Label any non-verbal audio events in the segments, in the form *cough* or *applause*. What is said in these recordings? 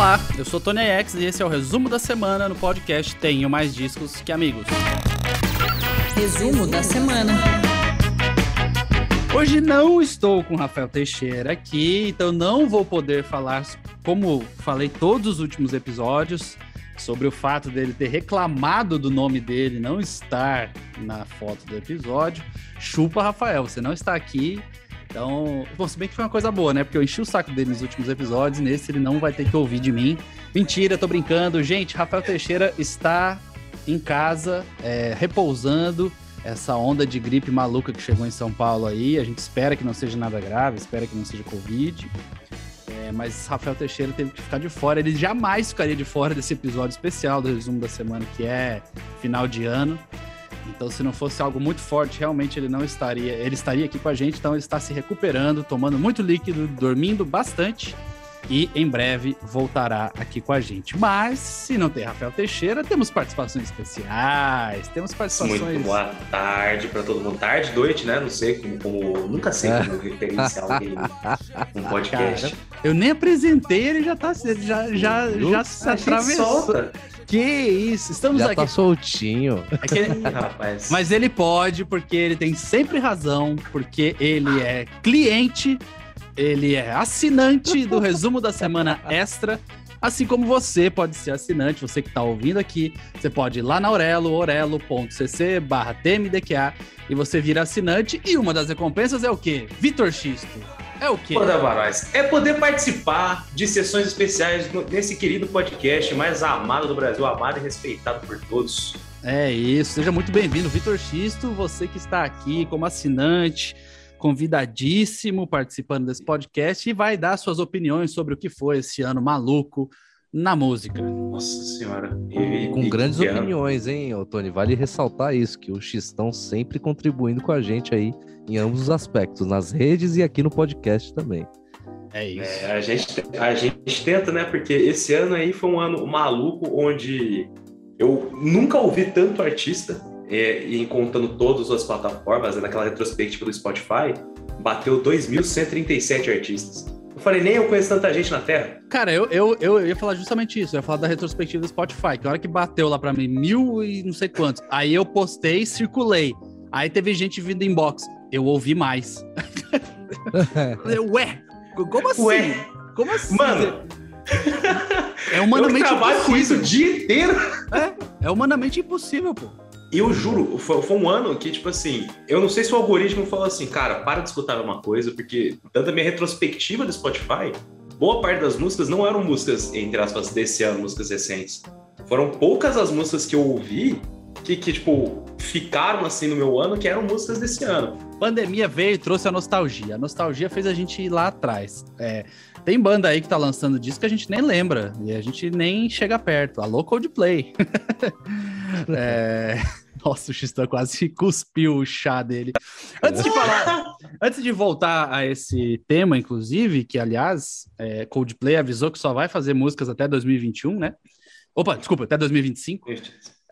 Olá, eu sou Tony X e esse é o resumo da semana no podcast Tenho Mais Discos que Amigos. Resumo da semana. Hoje não estou com Rafael Teixeira aqui, então não vou poder falar, como falei todos os últimos episódios, sobre o fato dele ter reclamado do nome dele não estar na foto do episódio. Chupa, Rafael, você não está aqui. Então, bom, se bem que foi uma coisa boa, né? Porque eu enchi o saco dele nos últimos episódios, nesse ele não vai ter que ouvir de mim. Mentira, tô brincando. Gente, Rafael Teixeira está em casa, é, repousando. Essa onda de gripe maluca que chegou em São Paulo aí, a gente espera que não seja nada grave, espera que não seja Covid. É, mas Rafael Teixeira teve que ficar de fora. Ele jamais ficaria de fora desse episódio especial do resumo da semana, que é final de ano. Então, se não fosse algo muito forte, realmente ele não estaria. Ele estaria aqui com a gente. Então, ele está se recuperando, tomando muito líquido, dormindo bastante e em breve voltará aqui com a gente. Mas, se não tem Rafael Teixeira, temos participações especiais, temos participações. Muito boa tarde para todo mundo. Tarde, noite, né? Não sei como. como nunca sei como *laughs* referenciar alguém no podcast. Cara, eu nem apresentei, ele já tá. Já, já, já se atravessou. Que isso, estamos Já aqui. tá soltinho. É que ele... *laughs* Rapaz. Mas ele pode, porque ele tem sempre razão, porque ele é cliente ele é assinante do resumo da semana extra. Assim como você pode ser assinante, você que está ouvindo aqui, você pode ir lá na Aurelo, orelo.cc barra TMDQA e você vira assinante. E uma das recompensas é o quê? Vitor Xisto. É o quê? É poder participar de sessões especiais nesse querido podcast mais amado do Brasil, amado e respeitado por todos. É isso, seja muito bem-vindo, Vitor Xisto, você que está aqui como assinante convidadíssimo participando desse podcast e vai dar suas opiniões sobre o que foi esse ano maluco na música. Nossa senhora. E, e com e grandes opiniões, hein, Tony? Vale ressaltar isso, que o Xistão sempre contribuindo com a gente aí em ambos os aspectos, nas redes e aqui no podcast também. É isso. É, a, gente, a gente tenta, né? Porque esse ano aí foi um ano maluco onde eu nunca ouvi tanto artista é, e contando todas as plataformas, né, naquela retrospectiva do Spotify, bateu 2.137 artistas. Eu falei, nem eu conheço tanta gente na Terra. Cara, eu, eu, eu ia falar justamente isso. Eu ia falar da retrospectiva do Spotify, que a hora que bateu lá pra mim, mil e não sei quantos. Aí eu postei, circulei. Aí teve gente vindo inbox. Eu ouvi mais. *laughs* Ué, como assim? Ué. Como assim? Mano, é humanamente eu trabalho impossível. com isso o dia inteiro. É, é humanamente impossível, pô. Eu juro, foi, foi, um ano que, tipo assim, eu não sei se o algoritmo falou assim, cara, para de escutar uma coisa, porque tanto a minha retrospectiva do Spotify, boa parte das músicas não eram músicas, entre aspas, desse ano, músicas recentes. Foram poucas as músicas que eu ouvi que, que, tipo, ficaram assim no meu ano, que eram músicas desse ano. Pandemia veio e trouxe a nostalgia. A nostalgia fez a gente ir lá atrás. É, tem banda aí que tá lançando disco que a gente nem lembra, e a gente nem chega perto. Alô, Coldplay. *laughs* é... *laughs* Nossa, o Xistan quase *laughs* cuspiu o chá dele. Antes de falar, antes de voltar a esse tema, inclusive, que aliás, é, Coldplay avisou que só vai fazer músicas até 2021, né? Opa, desculpa, até 2025.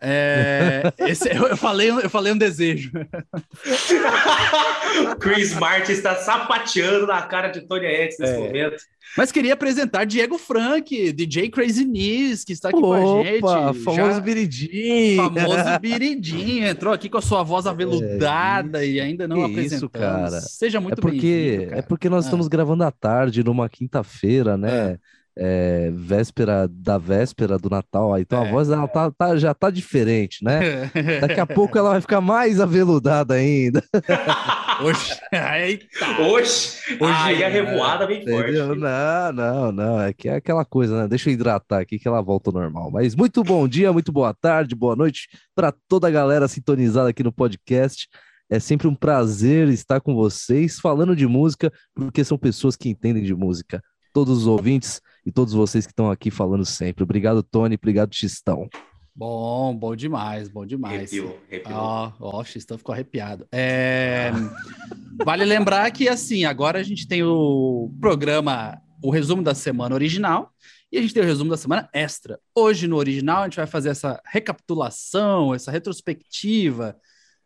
É, esse, eu, falei, eu falei um desejo. *laughs* Chris Martin está sapateando na cara de Tony X nesse é. momento. Mas queria apresentar Diego Frank, DJ Crazy Knees, que está aqui Opa, com a gente. famoso Já... Biridinho. Famoso Biridinho. Entrou aqui com a sua voz aveludada é, e ainda não apresentou. Isso, cara. Seja muito é porque, É porque nós ah. estamos gravando à tarde, numa quinta-feira, né? É é, véspera da véspera do Natal, então é. a voz ela tá, tá, já tá diferente, né? *laughs* Daqui a pouco ela vai ficar mais aveludada ainda. *laughs* Hoje, eita. Hoje, hoje aí a revoada vem forte. Não, não, não, é que é aquela coisa, né? Deixa eu hidratar aqui que ela volta ao normal. Mas muito bom dia, muito boa tarde, boa noite para toda a galera sintonizada aqui no podcast. É sempre um prazer estar com vocês falando de música, porque são pessoas que entendem de música. Todos os ouvintes e todos vocês que estão aqui falando sempre. Obrigado, Tony. Obrigado, Xistão. Bom, bom demais, bom demais. Ó, ó, o Xistão ficou arrepiado. É... vale lembrar que, assim, agora a gente tem o programa, o resumo da semana original, e a gente tem o resumo da semana extra. Hoje, no original, a gente vai fazer essa recapitulação, essa retrospectiva,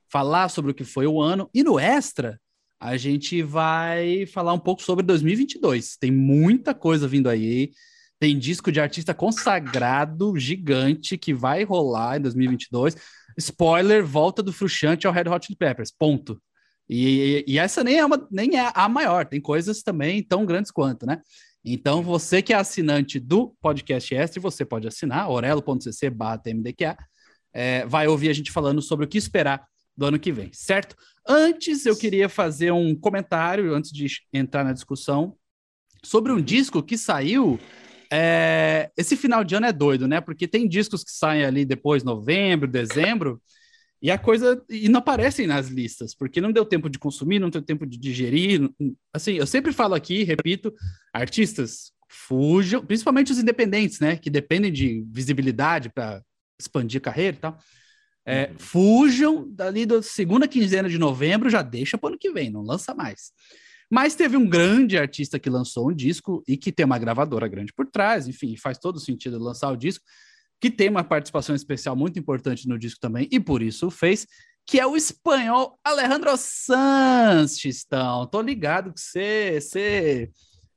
falar sobre o que foi o ano, e no extra, a gente vai falar um pouco sobre 2022. Tem muita coisa vindo aí. Tem disco de artista consagrado, gigante, que vai rolar em 2022. Spoiler, volta do Fruxante ao Red Hot Chili Peppers, ponto. E, e, essa nem é, uma, nem é a maior, tem coisas também tão grandes quanto, né? Então, você que é assinante do podcast Extra, você pode assinar, orelo.cc tmdqa, é, vai ouvir a gente falando sobre o que esperar do ano que vem, certo? Antes, eu queria fazer um comentário, antes de entrar na discussão, sobre um disco que saiu. É... Esse final de ano é doido, né? Porque tem discos que saem ali depois, novembro, dezembro, e a coisa. E não aparecem nas listas, porque não deu tempo de consumir, não deu tempo de digerir. Assim, eu sempre falo aqui, repito, artistas fujam, principalmente os independentes, né? Que dependem de visibilidade para expandir carreira e tal. É, uhum. Fujam dali da segunda quinzena de novembro, já deixa para o ano que vem, não lança mais. Mas teve um grande artista que lançou um disco e que tem uma gravadora grande por trás, enfim, faz todo sentido lançar o disco, que tem uma participação especial muito importante no disco também, e por isso fez, que é o espanhol Alejandro Sanz, Xistão. Tô ligado que você,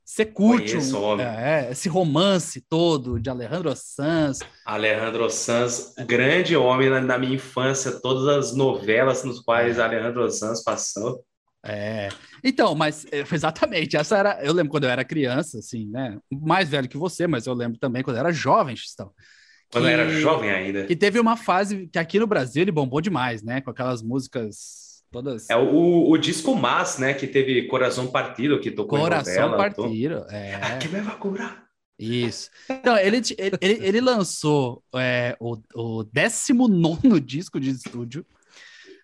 você curte um, é, esse romance todo de Alejandro Sanz. Alejandro Sanz, grande homem na, na, minha infância, todas as novelas nos quais Alejandro Sanz passou. É. Então, mas é, *laughs* exatamente, essa era. Eu lembro quando eu era criança, assim, né? Mais velho que você, mas eu lembro também quando eu era jovem, Xistão. Quando eu era jovem ainda. E teve uma fase que aqui no Brasil ele bombou demais, né? Com aquelas músicas Todas. É o, o disco Mas, né? Que teve Coração Partido, que tocou Coração em novela. Partido, tô... é. Aqui me vai curar. Isso. Então, ele, ele, ele lançou é, o, o 19 *laughs* disco de estúdio.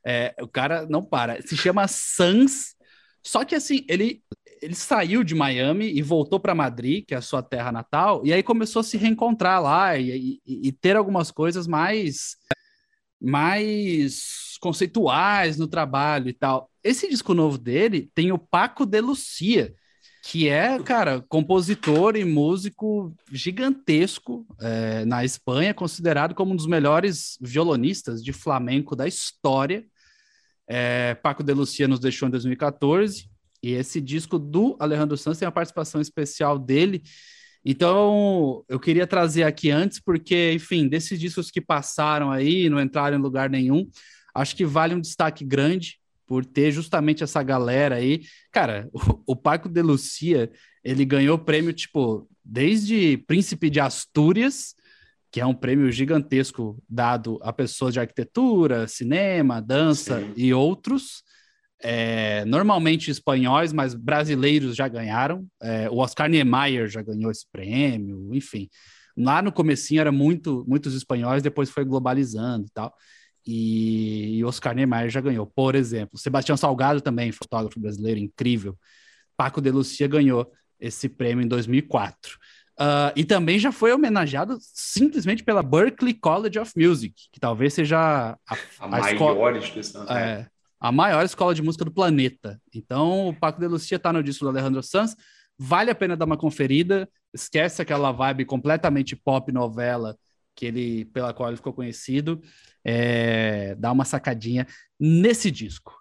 É, o cara não para. Se chama Sans. Só que assim, ele, ele saiu de Miami e voltou para Madrid, que é a sua terra natal, e aí começou a se reencontrar lá e, e, e ter algumas coisas mais mais conceituais no trabalho e tal. Esse disco novo dele tem o Paco de Lucia, que é, cara, compositor e músico gigantesco é, na Espanha, considerado como um dos melhores violonistas de flamenco da história. É, Paco de Lucia nos deixou em 2014 e esse disco do Alejandro Sanz tem a participação especial dele. Então, eu queria trazer aqui antes, porque, enfim, desses discos que passaram aí, não entraram em lugar nenhum, acho que vale um destaque grande por ter justamente essa galera aí. Cara, *laughs* o, o Paco de Lucia, ele ganhou prêmio, tipo, desde Príncipe de Astúrias, que é um prêmio gigantesco dado a pessoas de arquitetura, cinema, dança Sim. e outros. É, normalmente espanhóis, mas brasileiros já ganharam. É, o Oscar Niemeyer já ganhou esse prêmio, enfim. Lá no comecinho era muito, muitos espanhóis, depois foi globalizando e tal e, e Oscar Niemeyer já ganhou, por exemplo. Sebastião Salgado também, fotógrafo brasileiro incrível. Paco de Lucia ganhou esse prêmio em 2004. Uh, ah, e também já foi homenageado simplesmente pela Berklee College of Music, que talvez seja a, a, a maior escola, instituição. É, né? A maior escola de música do planeta. Então, o Paco de Lucia está no disco do Alejandro Sanz. Vale a pena dar uma conferida. Esquece aquela vibe completamente pop novela que ele pela qual ele ficou conhecido é, dar uma sacadinha nesse disco.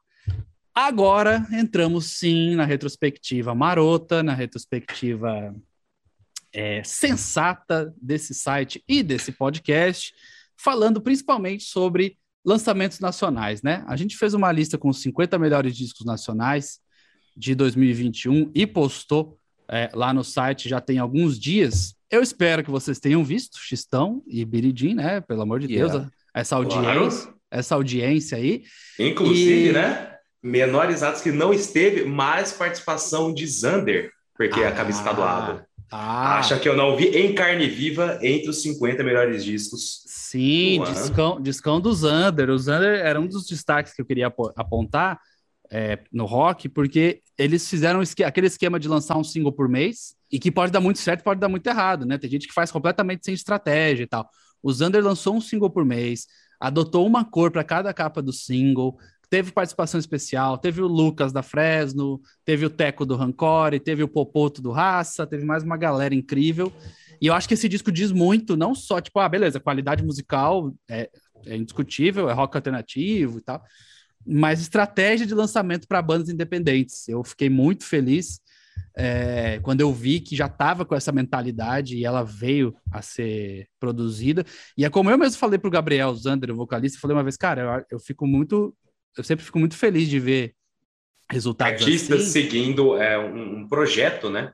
Agora entramos sim na retrospectiva marota, na retrospectiva é, sensata desse site e desse podcast, falando principalmente sobre lançamentos nacionais, né? A gente fez uma lista com os 50 melhores discos nacionais de 2021 e postou é, lá no site já tem alguns dias. Eu espero que vocês tenham visto Xistão e Biridim, né? Pelo amor de yeah. Deus, essa audiência, claro. essa audiência aí. Inclusive, e... né? Menores atos que não esteve, mais participação de Zander, porque ah, a cabeça tá do lado. Ah. Acha que eu não vi em carne viva entre os 50 melhores discos. Sim, discão, discão do Zander. O Zander era um dos destaques que eu queria apontar é, no rock, porque eles fizeram aquele esquema de lançar um single por mês e que pode dar muito certo, pode dar muito errado, né? Tem gente que faz completamente sem estratégia e tal. O Zander lançou um single por mês, adotou uma cor para cada capa do single, teve participação especial, teve o Lucas da Fresno, teve o Teco do Rancore, teve o Popoto do Raça, teve mais uma galera incrível. E eu acho que esse disco diz muito, não só, tipo, ah, beleza, qualidade musical é, é indiscutível, é rock alternativo e tal, mas estratégia de lançamento para bandas independentes. Eu fiquei muito feliz é, quando eu vi que já estava com essa mentalidade e ela veio a ser produzida. E é como eu mesmo falei para o Gabriel Zander, o vocalista, falei uma vez, cara, eu, eu, fico muito, eu sempre fico muito feliz de ver resultados Artistas assim. seguindo é, um, um projeto, né?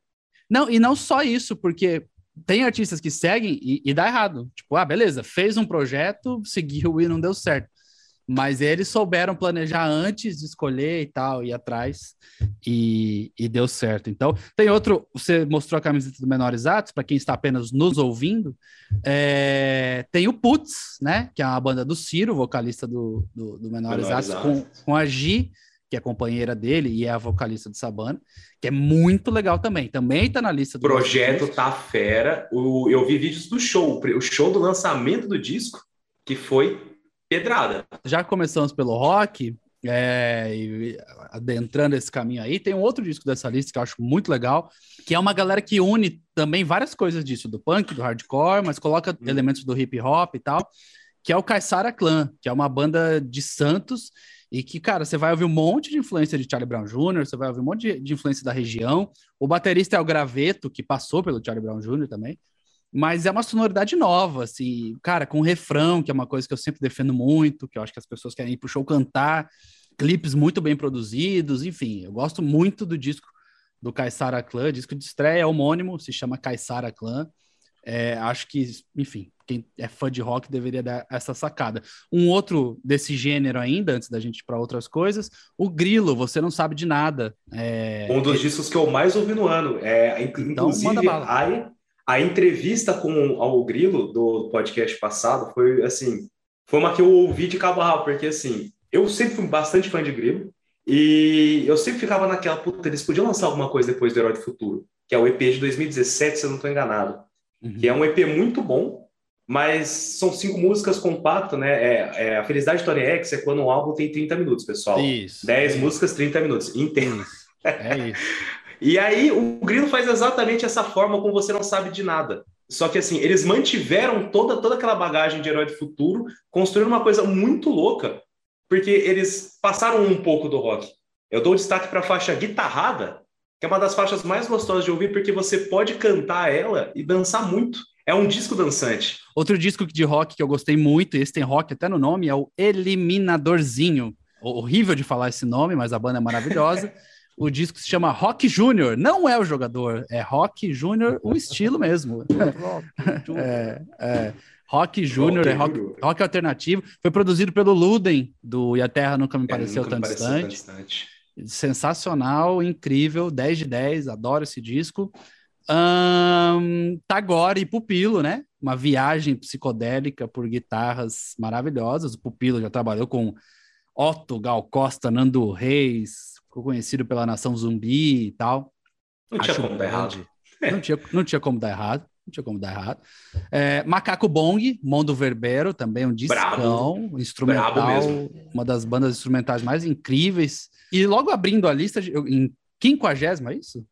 Não, e não só isso, porque tem artistas que seguem e, e, dá errado. Tipo, ah, beleza, fez um projeto, seguiu e não deu certo. Mas eles souberam planejar antes de escolher e tal, ir atrás, e, e deu certo. Então, tem outro. Você mostrou a camiseta do Menores Atos, para quem está apenas nos ouvindo. É, tem o Putz, né? Que é uma banda do Ciro, vocalista do, do, do Menores, Menores Atos, com, com a Gi que é companheira dele e é a vocalista de Sabana, que é muito legal também. Também tá na lista do projeto tá fera. O, eu vi vídeos do show, o show do lançamento do disco, que foi pedrada. Já começamos pelo rock, é, e adentrando esse caminho aí, tem um outro disco dessa lista que eu acho muito legal, que é uma galera que une também várias coisas disso, do punk, do hardcore, mas coloca hum. elementos do hip hop e tal, que é o Caissara Clan, que é uma banda de Santos e que, cara, você vai ouvir um monte de influência de Charlie Brown Jr., você vai ouvir um monte de, de influência da região. O baterista é o Graveto, que passou pelo Charlie Brown Jr. também. Mas é uma sonoridade nova, assim, cara, com refrão, que é uma coisa que eu sempre defendo muito, que eu acho que as pessoas querem ir pro show cantar, clipes muito bem produzidos, enfim, eu gosto muito do disco do Caissara Clan, disco de estreia é homônimo, se chama Caissara Clan. É, acho que, enfim, quem é fã de rock deveria dar essa sacada. Um outro desse gênero ainda, antes da gente ir para outras coisas, o Grilo, Você Não Sabe de Nada. É... Um dos discos que eu mais ouvi no ano. É, então, inclusive, a, a entrevista com o Grilo do podcast passado foi, assim, foi uma que eu ouvi de cabo a rabo, porque, assim, eu sempre fui bastante fã de Grilo, e eu sempre ficava naquela, puta, eles podiam lançar alguma coisa depois do Herói do Futuro, que é o EP de 2017, se eu não estou enganado. Uhum. Que é um EP muito bom, mas são cinco músicas compactas, né? É, é, a Felicidade Tony X é quando um álbum tem 30 minutos, pessoal. Isso. 10 é músicas, 30 minutos. Entendo. É isso. *laughs* e aí o Grilo faz exatamente essa forma como você não sabe de nada. Só que assim, eles mantiveram toda, toda aquela bagagem de herói do futuro, construindo uma coisa muito louca, porque eles passaram um pouco do rock. Eu dou destaque para a faixa guitarrada, que é uma das faixas mais gostosas de ouvir, porque você pode cantar ela e dançar muito. É um disco dançante. Outro disco de rock que eu gostei muito, e esse tem rock até no nome, é o Eliminadorzinho. Horrível de falar esse nome, mas a banda é maravilhosa. *laughs* o disco se chama Rock Júnior. Não é o jogador, é Rock Júnior, o estilo mesmo. *laughs* é, é. Rock Júnior, é rock, rock, alternativo. Foi produzido pelo Luden, do E a Terra Nunca Me é, Pareceu, nunca tão, pareceu distante. tão Distante. Sensacional, incrível, 10 de 10, adoro esse disco. Um, Tagore e Pupilo, né? Uma viagem psicodélica por guitarras maravilhosas. O Pupilo já trabalhou com Otto, Gal Costa, Nando Reis, ficou conhecido pela Nação Zumbi e tal. Não Acho tinha como dar errado. Não tinha, não tinha como dar errado. Não tinha como dar errado. É, Macaco Bong, Mondo Verbero, também um discão, instrumental, uma das bandas instrumentais mais incríveis. E logo abrindo a lista, em quinquagésima, é isso?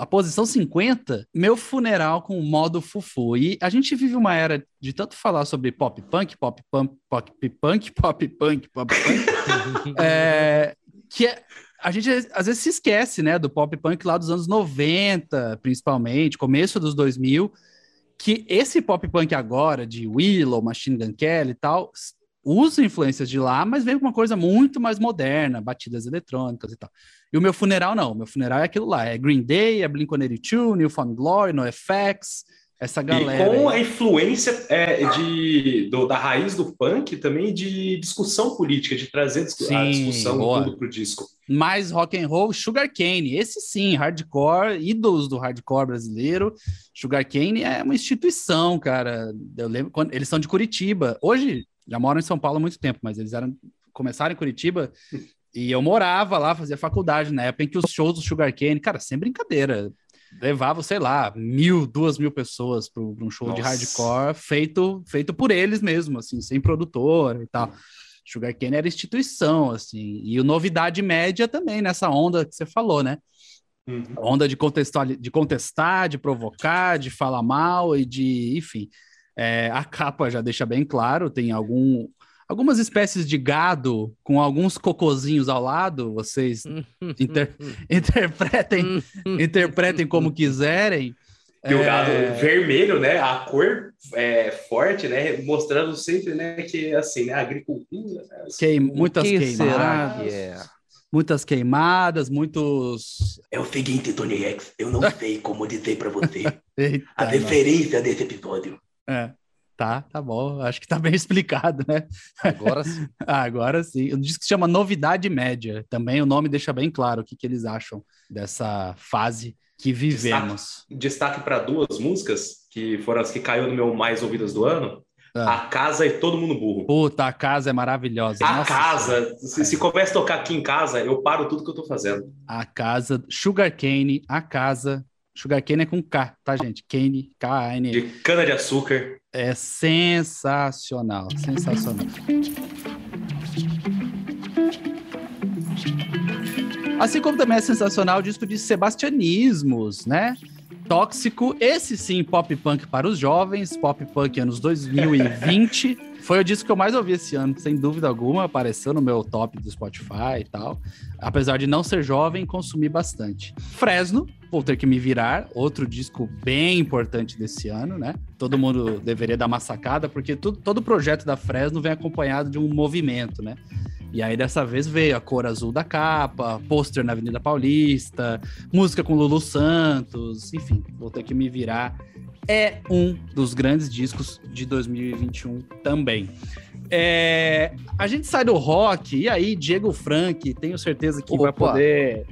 a posição 50, meu funeral com o modo fufu. E a gente vive uma era de tanto falar sobre pop punk, pop punk, pop punk, pop punk, pop punk, *laughs* é, que é, a gente às vezes se esquece, né, do pop punk lá dos anos 90, principalmente, começo dos 2000, que esse pop punk agora, de Willow, Machine Gun Kelly e tal, usa influências de lá, mas vem com uma coisa muito mais moderna, batidas eletrônicas e tal. E o meu funeral não, o meu funeral é aquilo lá, é Green Day, é Blink-182, New Found Glory, NoFX, essa galera. E com a influência é, de, do, da raiz do punk também de discussão política, de trazer sim, a discussão boa. tudo pro disco. Mais rock and roll, Sugar Cane, esse sim, hardcore, ídolos do hardcore brasileiro. Sugar Cane é uma instituição, cara. Eu lembro quando eles são de Curitiba. Hoje já moram em São Paulo há muito tempo, mas eles eram começaram em Curitiba e eu morava lá, fazia faculdade na época em que os shows do Sugar Cane, cara, sem brincadeira, levava, sei lá, mil, duas mil pessoas para um show Nossa. de hardcore feito, feito por eles mesmo, assim, sem produtor e tal. Sugar Cane era instituição, assim, e o Novidade Média também, nessa onda que você falou, né? Uhum. Onda de contestar, de contestar, de provocar, de falar mal e de, enfim. É, a capa já deixa bem claro, tem algum algumas espécies de gado com alguns cocozinhos ao lado, vocês *laughs* inter- *laughs* interpretem, *laughs* interpretem como quiserem. E o É, gado vermelho, né? A cor é forte, né? Mostrando sempre, né? Que assim, né? A agricultura. Né? queim- muitas o que será queimadas, que é? muitas queimadas, muitos. É o seguinte, Tony X, eu não sei como dizer pra você Eita, a nossa. referência desse episódio. É, tá, tá bom. Acho que tá bem *laughs* explicado, né? Agora sim. *laughs* Agora sim. O disco se chama Novidade Média. Também o nome deixa bem claro o que, que eles acham dessa fase que vivemos. Destaque para duas músicas, que foram as que caiu no meu mais ouvidas do ano. Ah. A Casa e Todo Mundo Burro. Puta, a casa é maravilhosa. A Nossa casa, se, se começa a tocar aqui em casa, eu paro tudo que eu tô fazendo. A casa, Sugarcane, a casa. Sugarcane é com K, tá, gente? Cane, K-A-N. De cana de açúcar. É sensacional, sensacional. Assim como também é sensacional o disco de Sebastianismos, né? Tóxico, esse sim, pop punk para os jovens, pop punk anos 2020. *laughs* Foi o disco que eu mais ouvi esse ano, sem dúvida alguma, apareceu no meu top do Spotify e tal. Apesar de não ser jovem, consumi bastante. Fresno, vou ter que me virar, outro disco bem importante desse ano, né? Todo mundo deveria dar uma sacada, porque tudo, todo projeto da Fresno vem acompanhado de um movimento, né? E aí dessa vez veio a cor azul da capa, pôster na Avenida Paulista, música com Lulu Santos, enfim, vou ter que me virar. É um dos grandes discos de 2021 também. É, a gente sai do rock, e aí, Diego Frank, tenho certeza que vai Opa. poder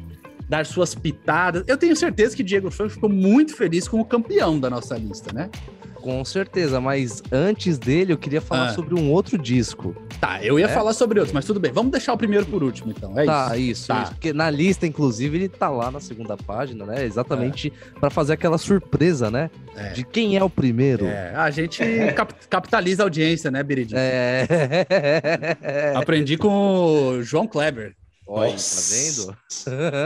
dar suas pitadas. Eu tenho certeza que Diego Frank ficou muito feliz com o campeão da nossa lista, né? Com certeza, mas antes dele eu queria falar Ah. sobre um outro disco. Tá, eu ia É? falar sobre outros, mas tudo bem. Vamos deixar o primeiro por último, então. É tá, isso. isso, Tá. isso, Porque na lista, inclusive, ele tá lá na segunda página, né? Exatamente É. pra fazer aquela surpresa, né? É. De quem é o primeiro. É, a gente cap- capitaliza a audiência, né, Biridinho? É. *laughs* Aprendi com o João Kleber. Olha, tá Nossa. vendo?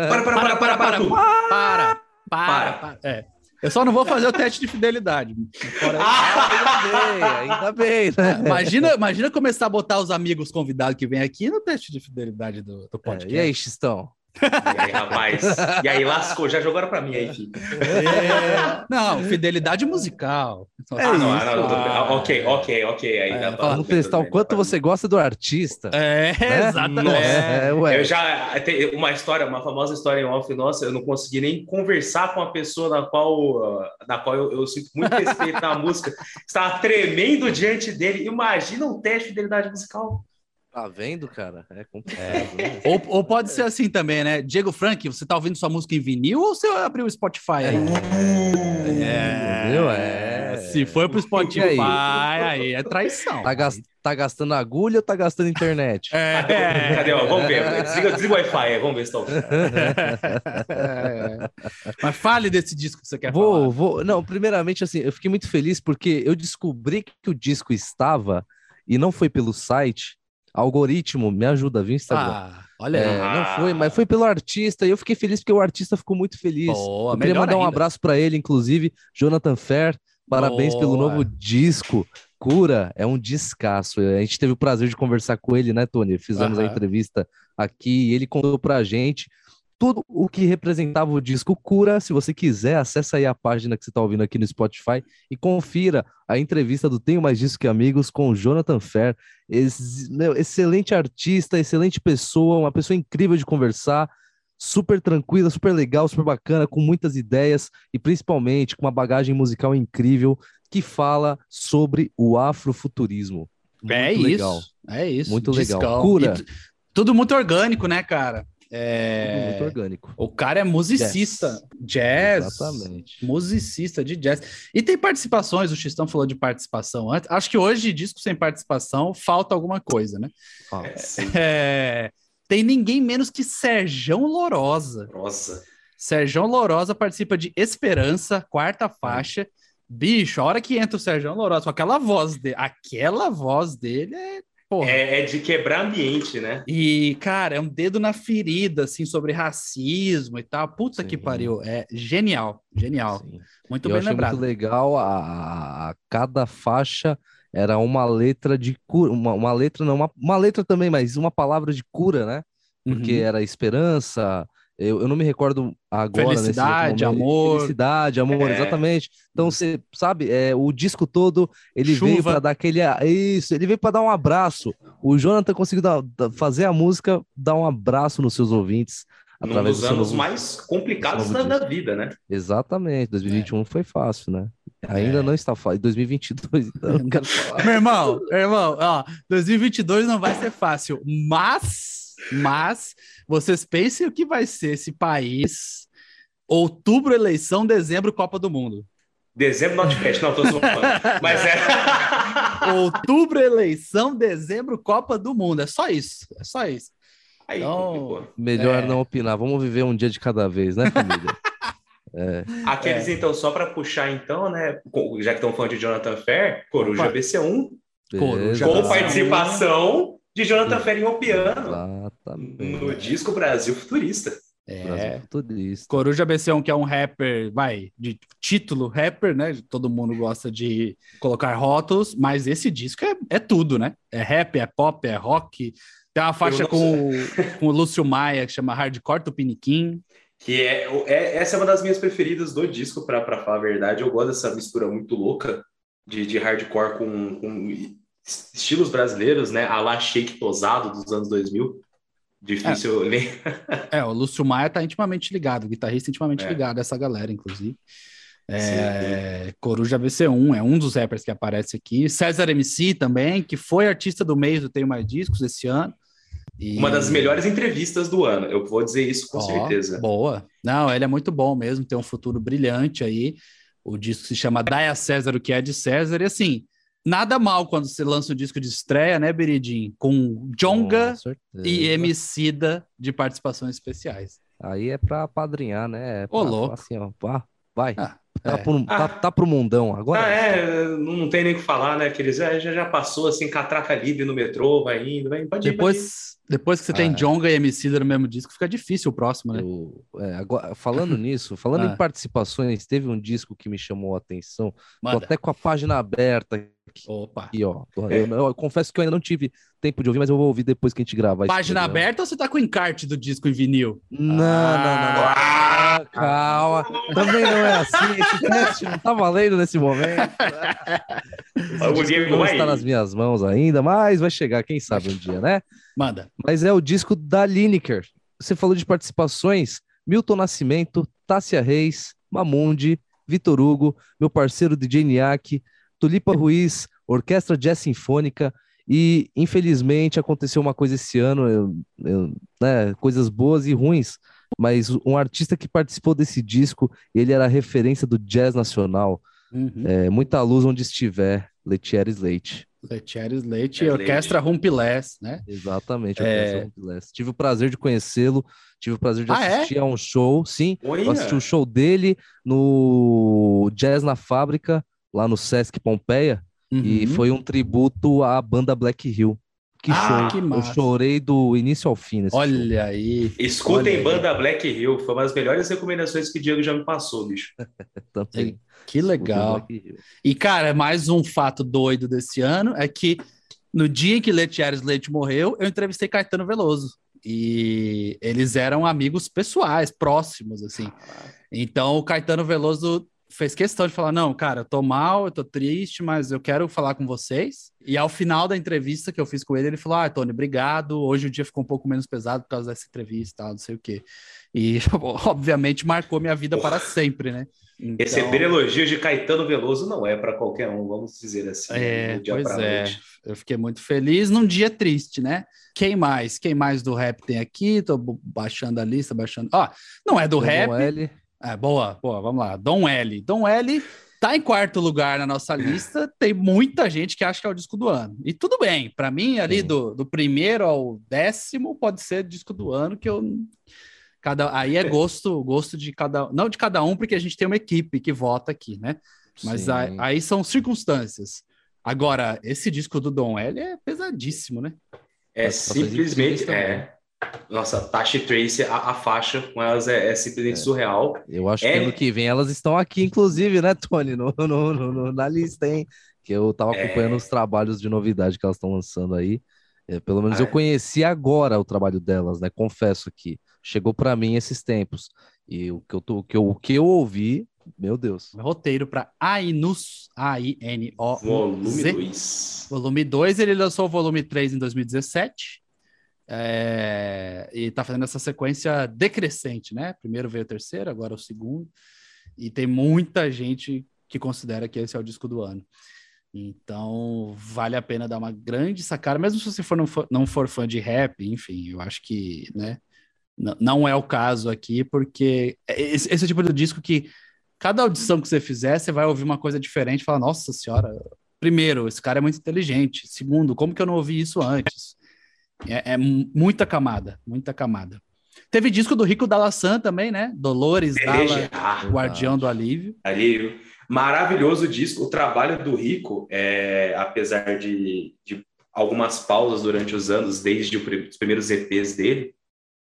Para, para, para, para, para. Para, para, Para. para. É. Eu só não vou fazer o teste de fidelidade. Fora ainda bem, ainda bem, né? Imagina, imagina começar a botar os amigos convidados que vêm aqui no teste de fidelidade do, do É, podcast. e aí, Xistão? E aí, rapaz? E aí, lascou. Já jogaram pra mim aí, filho. É. Não, fidelidade musical. É Ah, não, isso. não. Ah. ok, ok, ok. Aí, É, Vamos testar o quanto você gosta do artista. É, né? exatamente. Nossa. É, ué. Eu já tem uma história, uma famosa história em off, nossa, eu não consegui nem conversar com a pessoa na qual, na qual eu, eu sinto muito respeito na *laughs* música. Estava tremendo diante dele. Imagina um teste de fidelidade musical. Tá vendo, cara? É complicado. né? Ou, ou pode ser assim também, né? Diego Frank, você tá ouvindo sua música em vinil ou você abriu o Spotify aí? É, Entendeu? É. Se for pro Spotify, E aí? aí é traição. Tá, gas- tá gastando agulha ou tá gastando internet? Cadê, É, cadê? ó? Vamos ver. Desliga, desliga o Wi-Fi aí, vamos ver se tá ouvindo. é. *laughs* Mas fale desse disco que você quer Vou, falar. vou. Não, primeiramente, assim, eu fiquei muito feliz porque eu descobri que o disco estava e não foi pelo site. Algoritmo, me ajuda, viu, Instagram? Ah, olha É, aí. não foi, mas foi pelo artista e eu fiquei feliz porque o artista ficou muito feliz. Boa, eu queria mandar um ainda. abraço para ele, inclusive, Jonathan Fer. Parabéns pelo Boa. novo disco. Cura é um descasso. A gente teve o prazer de conversar com ele, né, Tony? Fizemos a Aham. entrevista aqui e ele contou pra gente tudo o que representava o disco Cura. Se você quiser, acessa aí a página que você está ouvindo aqui no Spotify e confira a entrevista do Tenho Mais Disco que Amigos com o Jonathan Fer. Ex- meu, excelente artista, excelente pessoa, uma pessoa incrível de conversar, super tranquila, super legal, super bacana, com muitas ideias e principalmente com uma bagagem musical incrível que fala sobre o afrofuturismo. É Muito isso. legal. É isso. Muito legal. Discão. Cura. E tu- tudo muito orgânico, né, cara? É... Muito orgânico. O cara é musicista. Jazz. Exatamente. Musicista de jazz. E tem participações, o Xistão falou de participação antes. Acho que hoje, disco sem participação, falta alguma coisa, né? Fala. É, Tem ninguém menos que Serjão Lorosa. Nossa. Serjão Lorosa participa de Esperança, quarta faixa. Bicho, a hora que entra o Serjão Lorosa, com aquela voz dele, aquela voz dele é. É, é de quebrar ambiente, né? E, cara, é um dedo na ferida, assim, sobre racismo e tal. Puta que Sim. pariu. É genial, genial. Sim. Muito eu bem achei lembrado. muito legal a, a a cada faixa era uma letra de cura, uma, uma letra não, uma, uma letra também, mas uma palavra de cura, né? Porque Uhum. era esperança, eu, eu não me recordo agora. Felicidade, momento. amor. Felicidade, amor, É. exatamente. Então você sabe, é, o disco todo ele veio Chuva. para dar aquele, isso, ele veio para dar um abraço. O Jonathan conseguiu dar- fazer a música, dar um abraço nos seus ouvintes Num através dos anos novo- mais complicados da, da vida, né? Exatamente, 2021 foi fácil, né? Ainda É. não está *laughs* fácil. 2022, então, eu não quero falar. Meu irmão, meu irmão, ó, 2022 não vai ser fácil, mas, mas, vocês pensem o que vai ser esse país. Outubro, eleição, dezembro, Copa do Mundo. Dezembro Notepad, não, tô zoando. *laughs* Mas é. Outubro, eleição, dezembro, Copa do Mundo. É só isso. É só isso. Aí, Então. Melhor É. não opinar. Vamos viver um dia de cada vez, né, família? *laughs* Aqueles, então, só para puxar, então, né? Já que estão falando de Jonathan Fair, Coruja Opa. BC1, Coruja com BC1. participação de Jonathan Fair em O Piano, Exatamente. no disco Brasil Futurista. É. Brasil futurista. Coruja BC1, que é um rapper, vai, de título rapper, né? Todo mundo gosta de colocar rótulos, mas esse disco é, é tudo, né? É rap, é pop, é rock. Tem uma faixa com, *laughs* com o Lúcio Maia, que chama Hardcore Tupiniquim. Que é, é- essa é uma das minhas preferidas do disco, para falar a verdade. Eu gosto dessa mistura muito louca de, de hardcore com, com estilos brasileiros, né? A la Shake Tosado dos anos 2000. Difícil ler. É, o Lúcio Maia tá intimamente ligado, o guitarrista intimamente É. ligado a essa galera, inclusive. É, Coruja BC1 é um dos rappers que aparece aqui. César MC também, que foi artista do mês do Tenho Mais Discos esse ano. E- Uma das melhores entrevistas do ano. Eu vou dizer isso com Ó, certeza. Boa. Não, ele é muito bom mesmo, tem um futuro brilhante aí. O disco se chama Dai a César o que é de César. E assim, nada mal quando você lança um disco de estreia, né, Beridim? Com Jonga Com e Emicida de participações especiais. Aí é pra padrinhar, né? É Ô, pra pro- falar assim, ó, pá, vai. Ah, tá, é. pro, tá, Ah. tá pro mundão agora. Ah, é, não tem nem o que falar, né? Aqueles é, já, já passou assim, catraca livre no metrô, vai indo, vai indo, pode ir, pode ir. Depois, depois que você tem Ah. Jonga e Emicida no mesmo disco, fica difícil o próximo, né? Eu- é, agora, falando *laughs* nisso, falando Ah. em participações, teve um disco que me chamou a atenção. Tô Manda. até com a página aberta Opa. aqui, ó. Tô- É. Eu, eu confesso que eu ainda não tive tempo de ouvir, mas eu vou ouvir depois que a gente gravar. Página aberta ou você tá com o encarte do disco em vinil? Não, não, não, não. Ah! Ah, calma. Também não é assim. Esse teste não tá valendo nesse momento. Esse O disco Diego não está nas minhas mãos ainda, mas vai chegar, quem sabe um dia, né? Manda. Mas é o disco da Lineker. Você falou de participações: Milton Nascimento, Tássia Reis, Mamundi, Vitor Hugo, meu parceiro DJ Niak, Tulipa Ruiz, Orquestra Jazz Sinfônica. E infelizmente aconteceu uma coisa esse ano, eu- eu- né, coisas boas e ruins, mas um artista que participou desse disco, ele era a referência do jazz nacional. Uhum. É, muita luz onde estiver, Letieres Leite. Letieres Leite e É, Orquestra Rumpilés, né? Exatamente, É. Orquestra Rumpilés. Tive o prazer de conhecê-lo, tive o prazer de Ah, é? assistir a um show, sim. Olha, Eu assisti o show dele no Jazz na Fábrica, lá no Sesc Pompeia, e Uhum. foi um tributo à banda Black Hill. Que Ah, show! que Eu massa. chorei do início ao fim nesse show. Olha aí. Escutem Olha aí. Banda Black Hill, foi uma das melhores recomendações que o Diego já me passou, bicho. *laughs* Também. Que legal. E, cara, mais um fato doido desse ano é que no dia em que Letieres Leite morreu, eu entrevistei Caetano Veloso. E eles eram amigos pessoais, próximos, assim. Então, o Caetano Veloso fez questão de falar: não, cara, eu tô mal, eu tô triste, mas eu quero falar com vocês. E ao final da entrevista que eu fiz com ele, ele falou: ah, Tony, obrigado. Hoje o dia ficou um pouco menos pesado por causa dessa entrevista, tal, não sei o quê. E, *laughs* obviamente, marcou minha vida para sempre, né? Então, Receber elogios de Caetano Veloso não é para qualquer um, vamos dizer assim. É, dia pois é. noite. Eu fiquei muito feliz num dia triste, né? Quem mais? Quem mais do rap tem aqui? Tô baixando a lista, baixando. Ó, não é do Dom rap. L, É, boa, boa, vamos lá. Dom L. Dom L tá em quarto lugar na nossa lista. Tem muita gente que acha que é o disco do ano. E tudo bem, para mim, ali Sim. do, do primeiro ao décimo, pode ser disco do ano, que eu. Cada, aí é gosto, gosto de cada não de cada um, porque a gente tem uma equipe que vota aqui, né? Mas aí, aí são circunstâncias. Agora, esse disco do Dom L é pesadíssimo, né? É simplesmente. É, Nossa, Tasha e Tracy, a, a faixa com elas é, é simplesmente surreal. Eu acho É. que ano que vem elas estão aqui, inclusive, né, Tony? No, no- no- no- na lista, hein? Que eu tava É. acompanhando os trabalhos de novidade que elas estão lançando aí. É, pelo menos Ah, eu é. conheci agora o trabalho delas, né? Confesso que chegou pra mim esses tempos. E o que eu, tô, o que eu, o que eu ouvi, meu Deus. Roteiro para Ainus, Volume A-I-N-O-Z. 2. Volume 2, ele lançou o volume 3 em 2017. É, e tá fazendo essa sequência decrescente, né? Primeiro veio o terceiro, agora o segundo. E tem muita gente que considera que esse é o disco do ano. Então, vale a pena dar uma grande sacada, mesmo se você for, não, for, não for fã de rap, enfim, eu acho que, né? Não é o caso aqui, porque esse, esse é o tipo de disco que cada audição que você fizer, você vai ouvir uma coisa diferente e falar, nossa senhora, primeiro, esse cara é muito inteligente. Segundo, como que eu não ouvi isso antes? É, é mu- muita camada, muita camada. Teve disco do Rico Dalassan também, né? Dolores Dalla. Guardião do Alívio. Ali, maravilhoso disco. O trabalho do Rico, é, apesar de, de algumas pausas durante os anos, desde os primeiros EPs dele,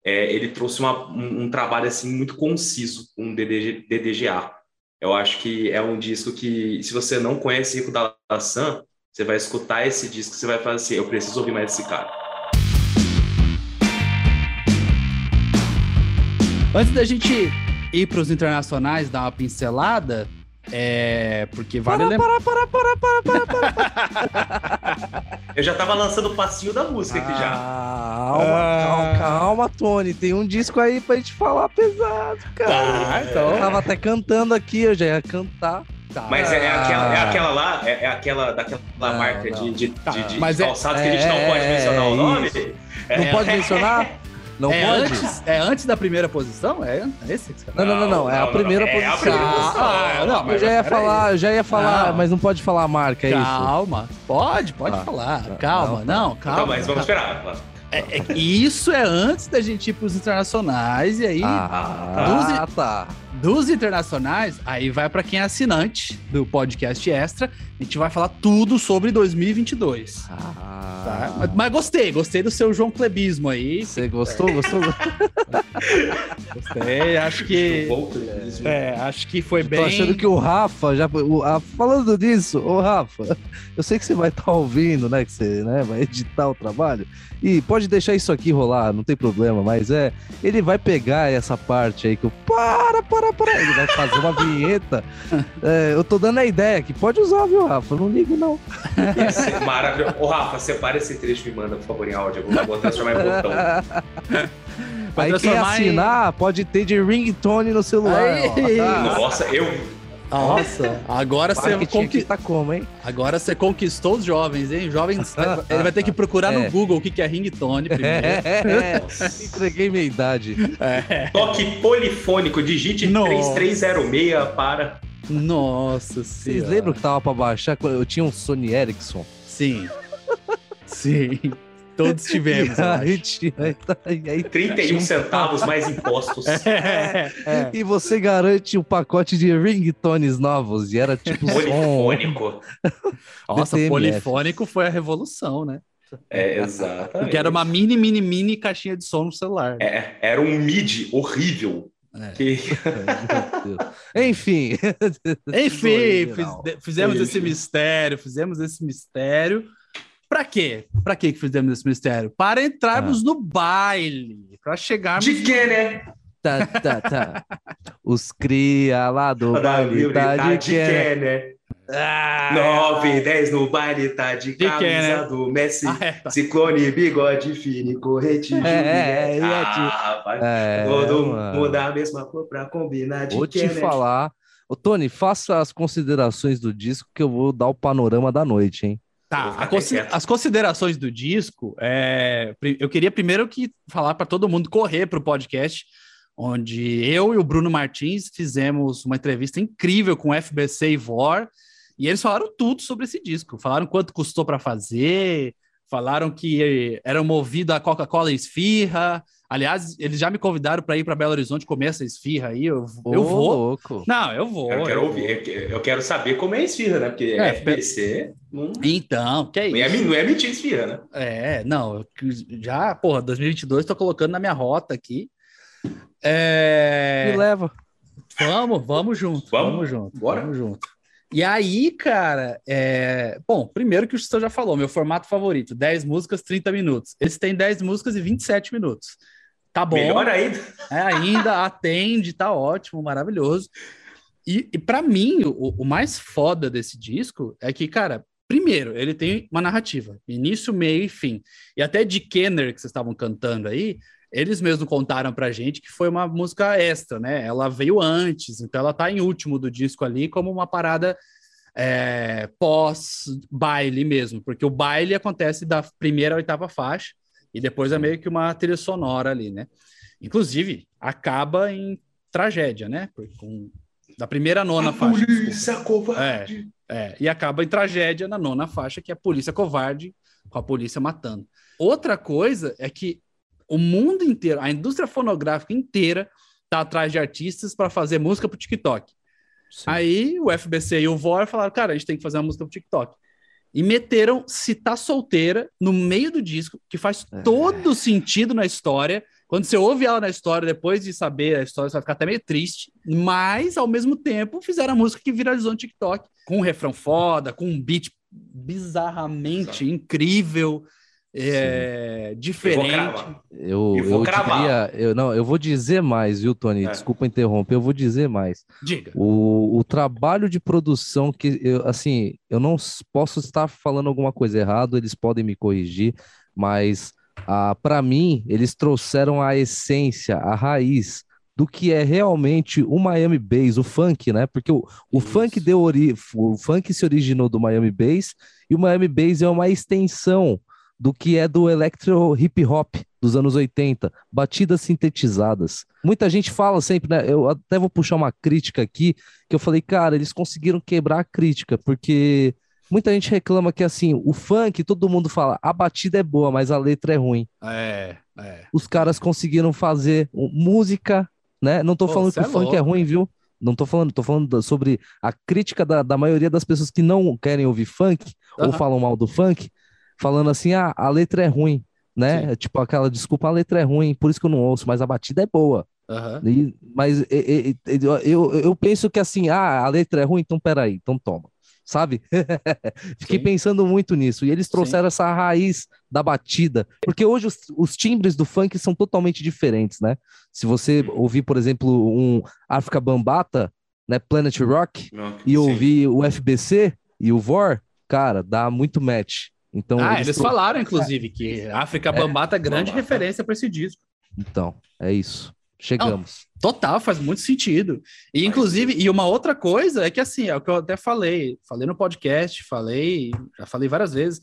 é, ele trouxe uma- um, um trabalho assim muito conciso, um DDG, DDGA. Eu acho que é um disco que, se você não conhece Rico da Sam, você vai escutar esse disco, você vai falar assim, eu preciso ouvir mais esse cara. Antes da gente ir para os internacionais, dar uma pincelada, é, porque vale lembrar. *laughs* Eu já tava lançando o passinho da música aqui já. Calma, Ah. calma, calma, Tony. Tem um disco aí pra gente falar pesado, cara. Tá, então. Eu tava até cantando aqui, eu já ia cantar. Tá. Mas é, é aquela, é Ah. aquela lá, é, é aquela daquela Não, marca não. de, de, Tá, de, de mas é- calçados que a gente não pode é, mencionar o é nome. isso. É. Não pode mencionar? *laughs* Não é, pode? antes, é antes da primeira posição? É, é esse que você Não, não, não, não. É a primeira não. É a posição. primeira posição. Ah, não, Eu mas já ia falar, já ia falar, Não. mas não pode falar a marca, é isso? Calma, pode, pode Tá. falar. Tá. Calma, Não, não, calma. Então, mas vamos esperar. É, é, isso é antes da gente ir para os internacionais, e aí, Ah, tá. Dos internacionais, aí vai para quem é assinante do podcast extra. A gente vai falar tudo sobre 2022. Tá? Ah, Mas, mas gostei, gostei do seu João Clebismo aí. Você gostou? Gostou? *laughs* Gostei, acho que. É, acho que foi Tô bem. achando que o Rafa já. o- a- falando disso, ô Rafa, eu sei que você vai estar ouvindo, né? Que você né, vai editar o trabalho. E pode deixar isso aqui rolar, não tem problema, mas é. Ele vai pegar essa parte aí que eu. Para, para, para. Ele vai fazer uma vinheta. É, eu tô dando a ideia que pode usar, viu, Rafa? Eu não ligo, não. Esse- Maravilhoso. Ô, Rafa, separa esse trecho e me manda, por favor, em áudio. Eu vou, transformar em botão. Vai Aí quem transformar em- assinar pode ter de ringtone no celular. Aí. ó. Nossa, eu. Nossa, agora você, Marketing conqui... aqui tá como, hein? agora você conquistou os jovens, hein? Jovens, *laughs* ele vai ter que procurar É. no Google o que que é ringtone primeiro. É, *laughs* Nossa. entreguei minha idade. Toque polifônico, digite Nossa. 3306 para. Nossa Vocês lembram que tava pra baixar? quando Eu tinha um Sony Ericsson. Sim. *laughs* Sim. Todos tivemos. E eu *laughs* aí, tinha- e aí 31 centavos mais impostos. *laughs* É, é. E você garante um pacote de ringtones novos. E era tipo som. Polifônico. *laughs* Nossa, DTMF. polifônico foi a revolução, né? É, exatamente. Porque era uma mini, mini, mini caixinha de som no celular. né? É, era um MIDI horrível. É. Que... Enfim. Enfim, fiz- fizemos esse mistério, fizemos esse mistério. Pra quê? Pra quê que fizemos esse mistério? Para entrarmos no baile, para chegarmos De que, né? Tá, tá, tá. *laughs* Os cria lá do Da baile tá de que que, né? Ah, 9 e 10 no baile, tá de De camisa né? do Messi. Ah, é, tá. Ciclone, bigode fino, e corretivo. É, é, ah, vai. É, Todo mundo da mesma cor pra combinar de Vou que, te né? falar. Ô, Tony, faça as considerações do disco que eu vou dar o panorama da noite, hein? Tá, consi- as considerações do disco, é, eu queria primeiro que falar para todo mundo correr para o podcast, onde eu e o Bruno Martins fizemos uma entrevista incrível com o FBC e VOR, e eles falaram tudo sobre esse disco. Falaram quanto custou para fazer, Falaram que eram movidos a Coca-Cola esfirra. Aliás, eles já me convidaram para ir para Belo Horizonte comer essa esfirra aí. Eu, eu Ô, vou. louco. Não, eu vou. Eu quero eu ouvir, eu que- eu quero saber como é esfirra, né? Porque É, FBC vou. Então, que é não, é, isso? não é mentira esfirra, né? É, não, eu já, porra, 2022 tô colocando na minha rota aqui. É, Me leva. vamos, vamos junto, vamos, Vamos? junto, Bora? vamos junto. E aí, cara, é... bom, primeiro que o Chustão já falou, meu formato favorito, 10 músicas, 30 minutos. Esse tem 10 músicas e 27 minutos. Tá bom. Melhor ainda. É, ainda atende, tá ótimo, maravilhoso. E, e para mim, o, o mais foda desse disco é que, cara, primeiro, ele tem uma narrativa, início, meio e fim. E até de Kenner, que vocês estavam cantando aí, eles mesmos contaram pra gente que foi uma música extra, né? Ela veio antes, então ela tá em último do disco ali como uma parada é, pós-baile mesmo, porque o baile acontece da primeira à oitava faixa, e depois é meio que uma trilha sonora ali, né? Inclusive, acaba em tragédia, né? Com, da primeira à nona faixa. desculpa. Polícia covarde. É, e acaba em tragédia na nona faixa, que é a polícia covarde, com a polícia matando. Outra coisa é que o mundo inteiro, a indústria fonográfica inteira, tá atrás de artistas para fazer música pro TikTok. Sim. Aí o FBC e o VOR falaram, cara, a gente tem que fazer uma música pro TikTok. E meteram Se Tá Solteira no meio do disco, que faz É. todo sentido na história. Quando você ouve ela na história, depois de saber a história, você vai ficar até meio triste. Mas, ao mesmo tempo, fizeram a música que viralizou no TikTok. Com um refrão foda, com um beat bizarramente Exato. incrível, é, Eu vou diferente. cravar. Eu, Eu vou eu diria, eu, não, eu vou dizer mais, viu, Tony? É. Desculpa interromper, eu vou dizer mais. Diga. O, o trabalho de produção que eu, assim, eu não posso estar falando alguma coisa errada, eles podem me corrigir, mas ah, para mim eles trouxeram a essência, a raiz do que é realmente o Miami Bass, o funk, né? Porque o, o Isso. funk deu ori o funk se originou do Miami Bass e o Miami Bass é uma extensão do que é do electro hip hop dos anos 80, batidas sintetizadas. Muita gente fala sempre, né? Eu até vou puxar uma crítica aqui, que eu falei, cara, eles conseguiram quebrar a crítica, porque muita gente reclama que assim, o funk, todo mundo fala, a batida é boa, mas a letra é ruim. É, é. Os caras conseguiram fazer música, né? Não tô Pô, falando que é o funk é ruim, viu? Não tô falando, tô falando sobre a crítica da, da maioria das pessoas que não querem ouvir funk ou Aham. falam mal do funk, falando assim, ah, a letra é ruim, né? Sim. Tipo aquela desculpa, a letra é ruim, por isso que eu não ouço, mas a batida é boa. Aham. E- mas e- e- eu, eu, penso que assim, ah, a letra é ruim, então peraí, então toma. Sabe? *laughs* Fiquei Sim. pensando muito nisso. E eles Sim. trouxeram essa raiz da batida. Porque hoje os, os timbres do funk são totalmente diferentes, né? Se você ouvir, por exemplo, um África Bambata, né? Planet Rock, Não, e sim. ouvir o FBC e o VOR, cara, dá muito match. Então, Ah, eles eles falaram, inclusive, que África Bambata é grande Bambata. referência para esse disco. Então, é isso. Chegamos. Total, faz muito sentido. E, inclusive, e uma outra coisa é que, assim, é o que eu até falei, falei no podcast, falei, já falei várias vezes,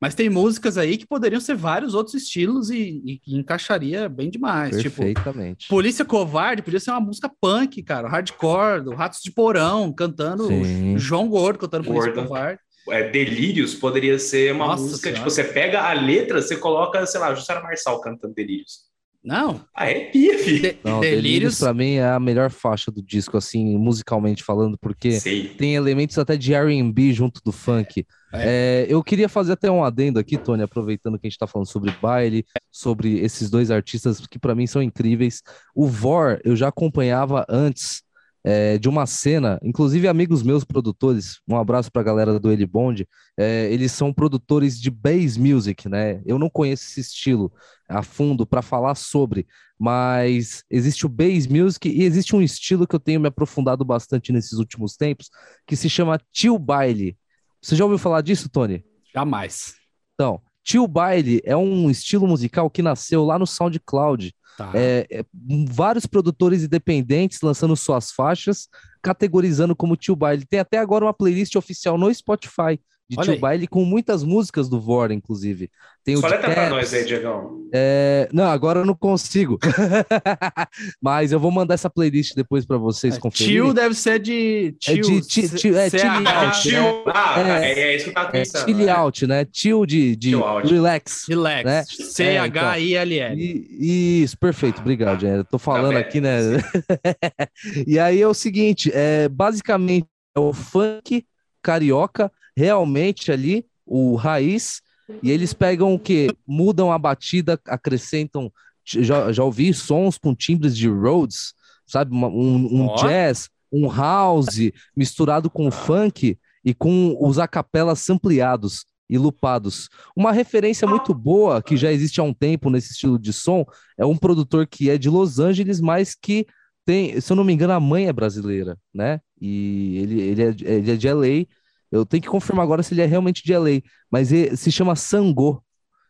mas tem músicas aí que poderiam ser vários outros estilos e, e que encaixaria bem demais. Tipo, Perfeitamente. Polícia Covarde podia ser uma música punk, cara, hardcore, do Ratos de Porão, cantando Sim. João Gordo, cantando Polícia Gordo. Covarde. É, Delírios poderia ser uma Nossa música, Senhora. tipo, você pega a letra, você coloca, sei lá, Jussara Marçal cantando Delírios. Não, Ah, é pia, filho. de- Não, Delírios Delírios. pra mim é a melhor faixa do disco, assim, musicalmente falando, porque Sei. tem elementos até de R&B junto do funk. É, eu queria fazer até um adendo aqui, Tony, aproveitando que a gente tá falando sobre baile, sobre esses dois artistas que pra mim são incríveis. O Vor eu já acompanhava antes é, de uma cena, inclusive amigos meus produtores, um abraço pra galera do Eli Bond, é, eles são produtores de bass music, né? Eu não conheço esse estilo a fundo para falar sobre, mas existe o bass music e existe um estilo que eu tenho me aprofundado bastante nesses últimos tempos, que se chama Tio Baile. Você já ouviu falar disso, Tony? Jamais. Então, Tio Baile é um estilo musical que nasceu lá no SoundCloud. Tá. É, é, vários produtores independentes lançando suas faixas, categorizando como Tio Baile. Tem até agora uma playlist oficial no Spotify de Olha Tio aí. Baile com muitas músicas do Vor, inclusive. Tem o letra pra nós aí, Diegão. é, Não, agora eu não consigo. *laughs* Mas eu vou mandar essa playlist depois pra vocês conferirem. Tio deve ser de É de ti- C- tio- é, chill Ah, out, tio. né? Ah, É. é, é isso que eu tava É pensando. chill né? out, né? Chill de, de Chill out. relax. Relax. Né? C-H-I-L-L. E- isso, perfeito, obrigado. Eu tô falando Tá aqui, né? *laughs* e aí é o seguinte, é, basicamente é o funk carioca, realmente ali, o raiz, e eles pegam o quê? Mudam a batida, acrescentam, já, já ouvi sons com timbres de Rhodes, sabe? Um, um Ó. jazz, um house, misturado com funk e com os acapelas ampliados e lupados. Uma referência muito boa que já existe há um tempo nesse estilo de som é um produtor que é de Los Angeles, mas que tem, se eu não me engano, a mãe é brasileira, né? E ele, ele, é, ele é de LA. Eu tenho que confirmar agora se ele é realmente de LA, mas ele se chama Sango.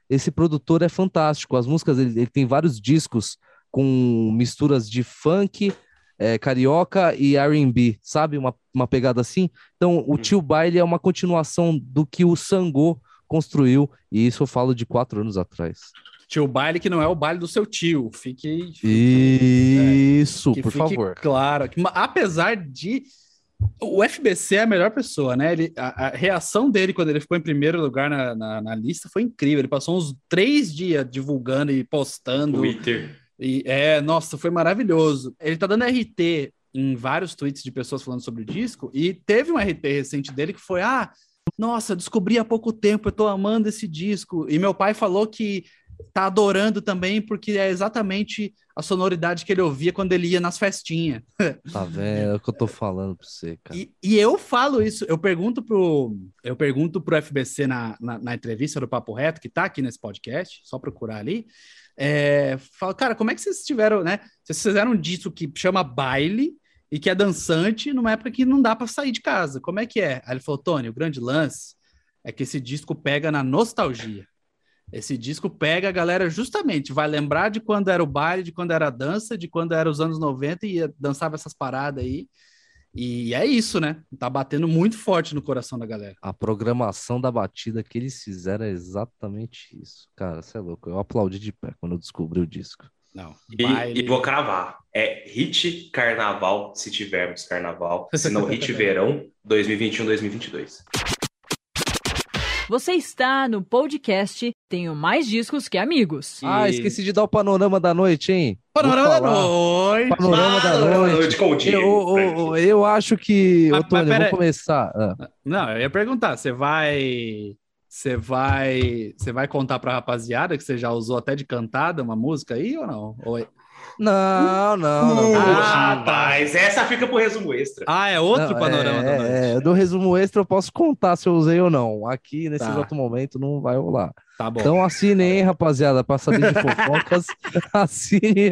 Esse produtor é fantástico. As músicas, ele, ele tem vários discos com misturas de funk, é, carioca e R&B, sabe? Uma, uma pegada assim. Então, o Tio Baile é uma continuação do que o Sango construiu, e isso eu falo de quatro anos atrás. Tio baile que não é o baile do seu tio. Fique. Isso, que por fique favor. Claro. Apesar de. O FBC é a melhor pessoa, né? Ele, a, a reação dele quando ele ficou em primeiro lugar na, na, na lista foi incrível. Ele passou uns três dias divulgando e postando. Twitter. E, é, nossa, foi maravilhoso. Ele tá dando RT em vários tweets de pessoas falando sobre o disco, e teve um RT recente dele que foi: Ah, nossa, descobri há pouco tempo, eu tô amando esse disco. E meu pai falou que tá adorando também, porque é exatamente a sonoridade que ele ouvia quando ele ia nas festinhas. *laughs* Tá vendo? É o que eu tô falando pra você, cara. E, e eu falo isso, eu pergunto pro, eu pergunto pro FBC na, na, na entrevista do Papo Reto, que tá aqui nesse podcast, só procurar ali. É, falo, cara, como é que vocês tiveram, né? Vocês fizeram um disco que chama baile e que é dançante numa época que não dá para sair de casa. Como é que é? Aí ele falou, Tony, o grande lance é que esse disco pega na nostalgia. Esse disco pega a galera justamente, vai lembrar de quando era o baile, de quando era a dança, de quando era os anos 90 e ia- dançava essas paradas aí. E é isso, né? Tá batendo muito forte no coração da galera. A programação da batida que eles fizeram é exatamente isso. Cara, você é louco. Eu aplaudi de pé quando eu descobri o disco. Não. E, e vou cravar. É hit carnaval, se tivermos carnaval. Se não, hit verão 2021-2022. Você está no podcast Tenho Mais Discos que Amigos. Ah, esqueci de dar o panorama da noite, hein? Panorama da noite. Panorama da noite. Diego, Eu, eu, eu acho que, Mas- Tony, mas pera- vamos começar. Ah, Não, eu ia perguntar, você vai. Você vai. Você vai contar pra rapaziada que você já usou até de cantada uma música aí ou não? Ou Não, não, não. Ah, rapaz, essa fica pro resumo extra. Ah, é outro Não, panorama da noite. é, é, do resumo extra eu posso contar se eu usei ou não. Aqui, nesse Tá. exato momento, não vai rolar. Tá bom. Então assinem, hein, rapaziada, pra saber de *laughs* fofocas. assine.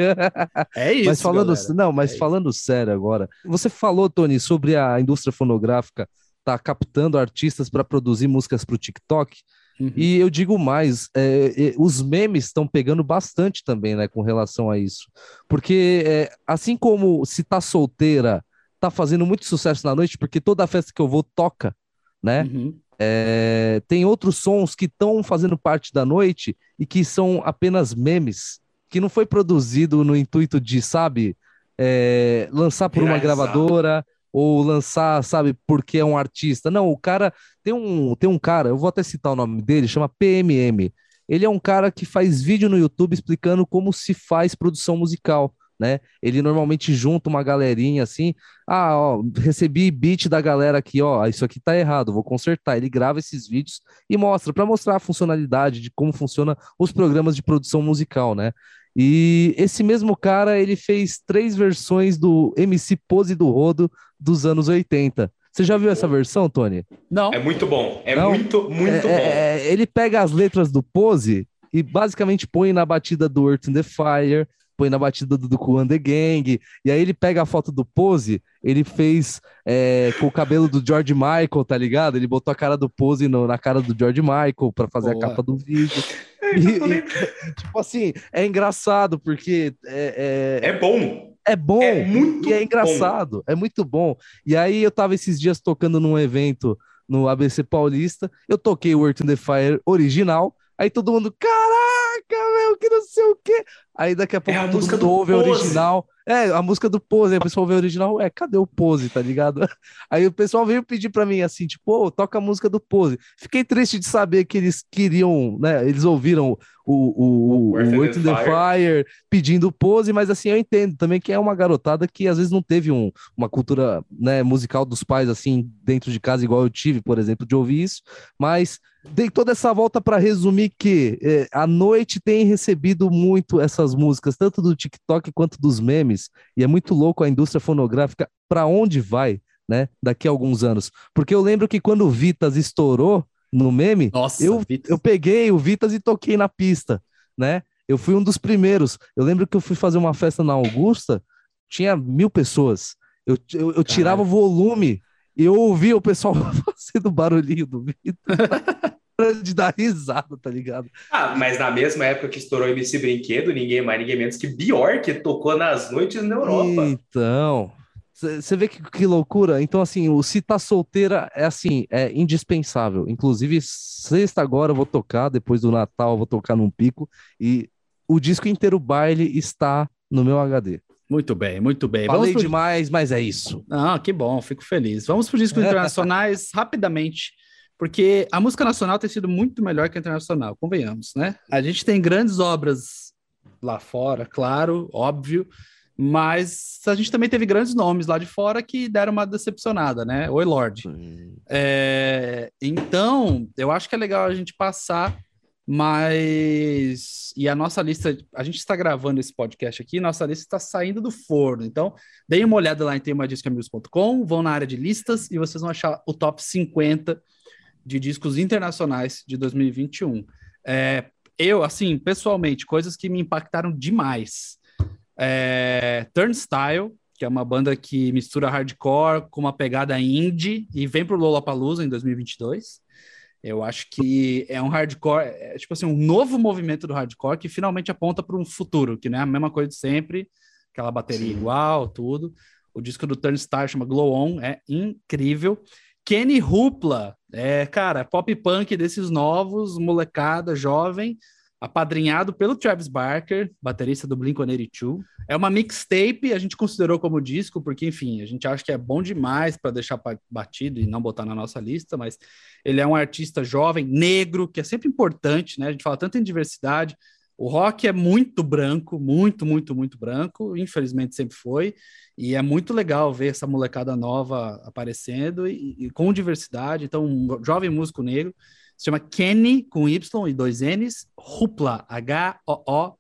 é isso. mas falando, galera. não, mas É isso. falando sério agora, você falou, Tony, sobre a indústria fonográfica tá captando artistas para produzir músicas para o TikTok. Uhum. E eu digo mais, é, é, os memes estão pegando bastante também, né, com relação a isso. Porque é, assim como se tá solteira, tá fazendo muito sucesso na noite, porque toda festa que eu vou toca, né? Uhum. É, tem outros sons que estão fazendo parte da noite e que são apenas memes, que não foi produzido no intuito de, sabe, é, lançar por uma gravadora ou lançar, sabe, porque é um artista. Não, o cara tem um, tem um cara, eu vou até citar o nome dele, chama PMM. Ele é um cara que faz vídeo no YouTube explicando como se faz produção musical. Né? Ele normalmente junta uma galerinha assim, ah, ó, recebi beat da galera aqui, ó, isso aqui tá errado, vou consertar. Ele grava esses vídeos e mostra para mostrar a funcionalidade de como funciona os programas de produção musical, né? E esse mesmo cara, ele fez três versões do MC Pose do Rodo dos anos 80. Você já viu essa versão, Tony? Não. É muito bom. É Não. muito, muito É, bom. é, é, ele pega as letras do Pose e basicamente põe na batida do Earth in the Fire, põe na batida do, do and the Gang, e aí ele pega a foto do Pose, ele fez é, com o cabelo do George Michael, tá ligado? Ele botou a cara do Pose no- na cara do George Michael pra fazer Boa. a capa do vídeo. *laughs* E- e, *laughs* tipo assim, é engraçado porque é, é, É bom. é bom É muito e é bom. engraçado, é muito bom. E aí eu tava esses dias tocando num evento no ABC Paulista, eu toquei o Earth in the Fire original, aí todo mundo, caraca, meu, que não sei o quê. Aí daqui a pouco É a música do Pose. original. É, a música do Pose, o pessoal vê a original, é, cadê o Pose, tá ligado? *laughs* Aí o pessoal veio pedir pra mim assim, tipo, ô, toca a música do Pose. Fiquei triste de saber que eles queriam, né, eles ouviram o, o, o, o Earth in the the Fire pedindo Pose, mas assim, eu entendo também que é uma garotada que às vezes não teve um, uma cultura, né, musical dos pais, assim, dentro de casa, igual eu tive, por exemplo, de ouvir isso, mas dei toda essa volta para resumir que é, a noite tem recebido muito essas músicas, tanto do TikTok quanto dos memes, e é muito louco a indústria fonográfica para onde vai, né, daqui a alguns anos. Porque eu lembro que quando o Vitas estourou no meme, Nossa, eu, Vitas. eu peguei o Vitas e toquei na pista, né? Eu fui um dos primeiros. Eu lembro que eu fui fazer uma festa na Augusta, tinha mil pessoas. Eu, eu, eu tirava o volume e eu ouvia o pessoal *laughs* fazendo barulhinho do Vitas. *laughs* de dar *laughs* risada, tá ligado? Ah, mas na mesma época que estourou MC Brinquedo, ninguém mais, ninguém menos que Bjork tocou nas noites na Europa. Então, você vê que, que loucura. Então, assim, o Se Tá Solteira é assim, é indispensável. Inclusive, sexta agora eu vou tocar, depois do Natal eu vou tocar num pico. E o disco inteiro baile está no meu HD. Muito bem, muito bem. Falei pro... demais, mas é isso. Ah, que bom, fico feliz. Vamos para os discos *laughs* internacionais rapidamente, porque a música nacional tem sido muito melhor que a internacional, convenhamos, né? A gente tem grandes obras lá fora, claro, óbvio, mas a gente também teve grandes nomes lá de fora que deram uma decepcionada, né? Oi, Lorde. É, então, eu acho que é legal a gente passar, mas. E a nossa lista, a gente está gravando esse podcast aqui, nossa lista está saindo do forno. Então, deem uma olhada lá em temadiscamigos.com, vão na área de listas e vocês vão achar o top 50 de discos internacionais de 2021. É, eu, assim, pessoalmente, coisas que me impactaram demais. É, Turnstile, que é uma banda que mistura hardcore com uma pegada indie e vem pro Lollapalooza em 2022. Eu acho que é um hardcore, é, tipo assim, um novo movimento do hardcore que finalmente aponta para um futuro, que não é a mesma coisa de sempre, aquela bateria Sim. igual, tudo. O disco do Turnstile chama Glow On, é incrível. Kenny Hoopla, é, cara, pop punk desses novos, molecada, jovem, apadrinhado pelo Travis Barker, baterista do Blink-182. É uma mixtape, a gente considerou como disco, porque, enfim, a gente acha que é bom demais para deixar batido e não botar na nossa lista, mas ele é um artista jovem, negro, que é sempre importante, né? A gente fala tanto em diversidade. O rock é muito branco, muito, muito, muito branco, infelizmente sempre foi, e é muito legal ver essa molecada nova aparecendo e, e com diversidade. Então, um jovem músico negro se chama Kenny, com Y e dois N's, Hoopla, H-O-O-P-L-A.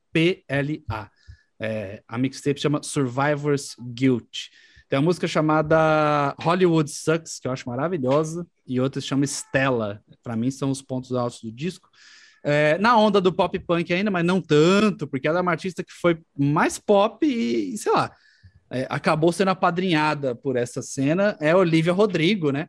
É, a mixtape chama Survivor's Guilt. Tem uma música chamada Hollywood Sucks, que eu acho maravilhosa, e outra se chama Stella. Para mim, são os pontos altos do disco. É, na onda do pop punk ainda, mas não tanto, porque ela é uma artista que foi mais pop e, sei lá, é, acabou sendo apadrinhada por essa cena. É Olivia Rodrigo, né?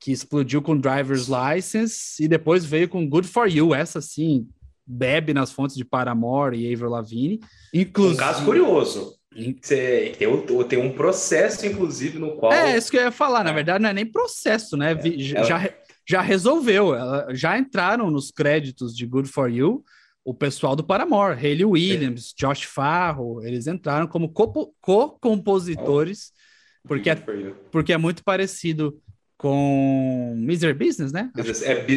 que explodiu com Driver's License e depois veio com Good For You, essa sim, bebe nas fontes de Paramore e Avril Lavigne. Inclusive... Um caso curioso. Você, tem, um, tem um processo, inclusive, no qual... É, isso que eu ia falar, na verdade não é nem processo, né? É, já, ela... já resolveu, ela, já entraram nos créditos de Good For You o pessoal do Paramore, Hayley Williams, é. Josh Farro, eles entraram como co-compositores, oh. porque, é, porque é muito parecido com Miser Business, né? É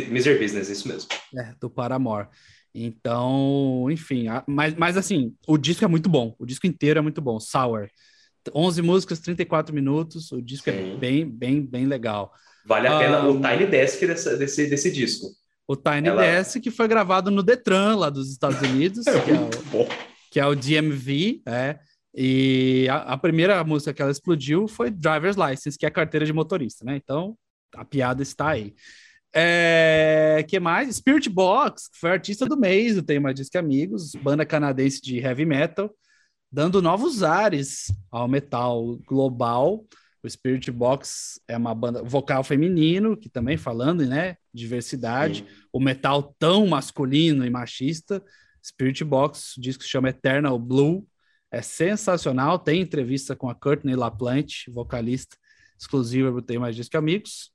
Miser Business, isso mesmo. É, do Paramore. Então, enfim, mas, mas assim, o disco é muito bom, o disco inteiro é muito bom, Sour. 11 músicas, 34 minutos, o disco Sim. é bem, bem, bem legal. Vale a pena um, o Tiny Desk dessa, desse, desse disco. O Tiny Ela... Desk que foi gravado no Detran, lá dos Estados Unidos, *laughs* é que, é o, que, é o, DMV, é, e a, a, primeira música que ela explodiu foi Driver's License, que é a carteira de motorista, né? Então, a piada está aí. É, que mais? Spirit Box, que foi artista do mês do Tema Disque Amigos, banda canadense de heavy metal, dando novos ares ao metal global. O Spirit Box é uma banda vocal feminino, que também falando, né? Diversidade. Sim. O metal tão masculino e machista. Spirit Box, o disco se chama Eternal Blue. É sensacional. Tem entrevista com a Courtney LaPlante, vocalista exclusiva do Tem Mais Disco Amigos.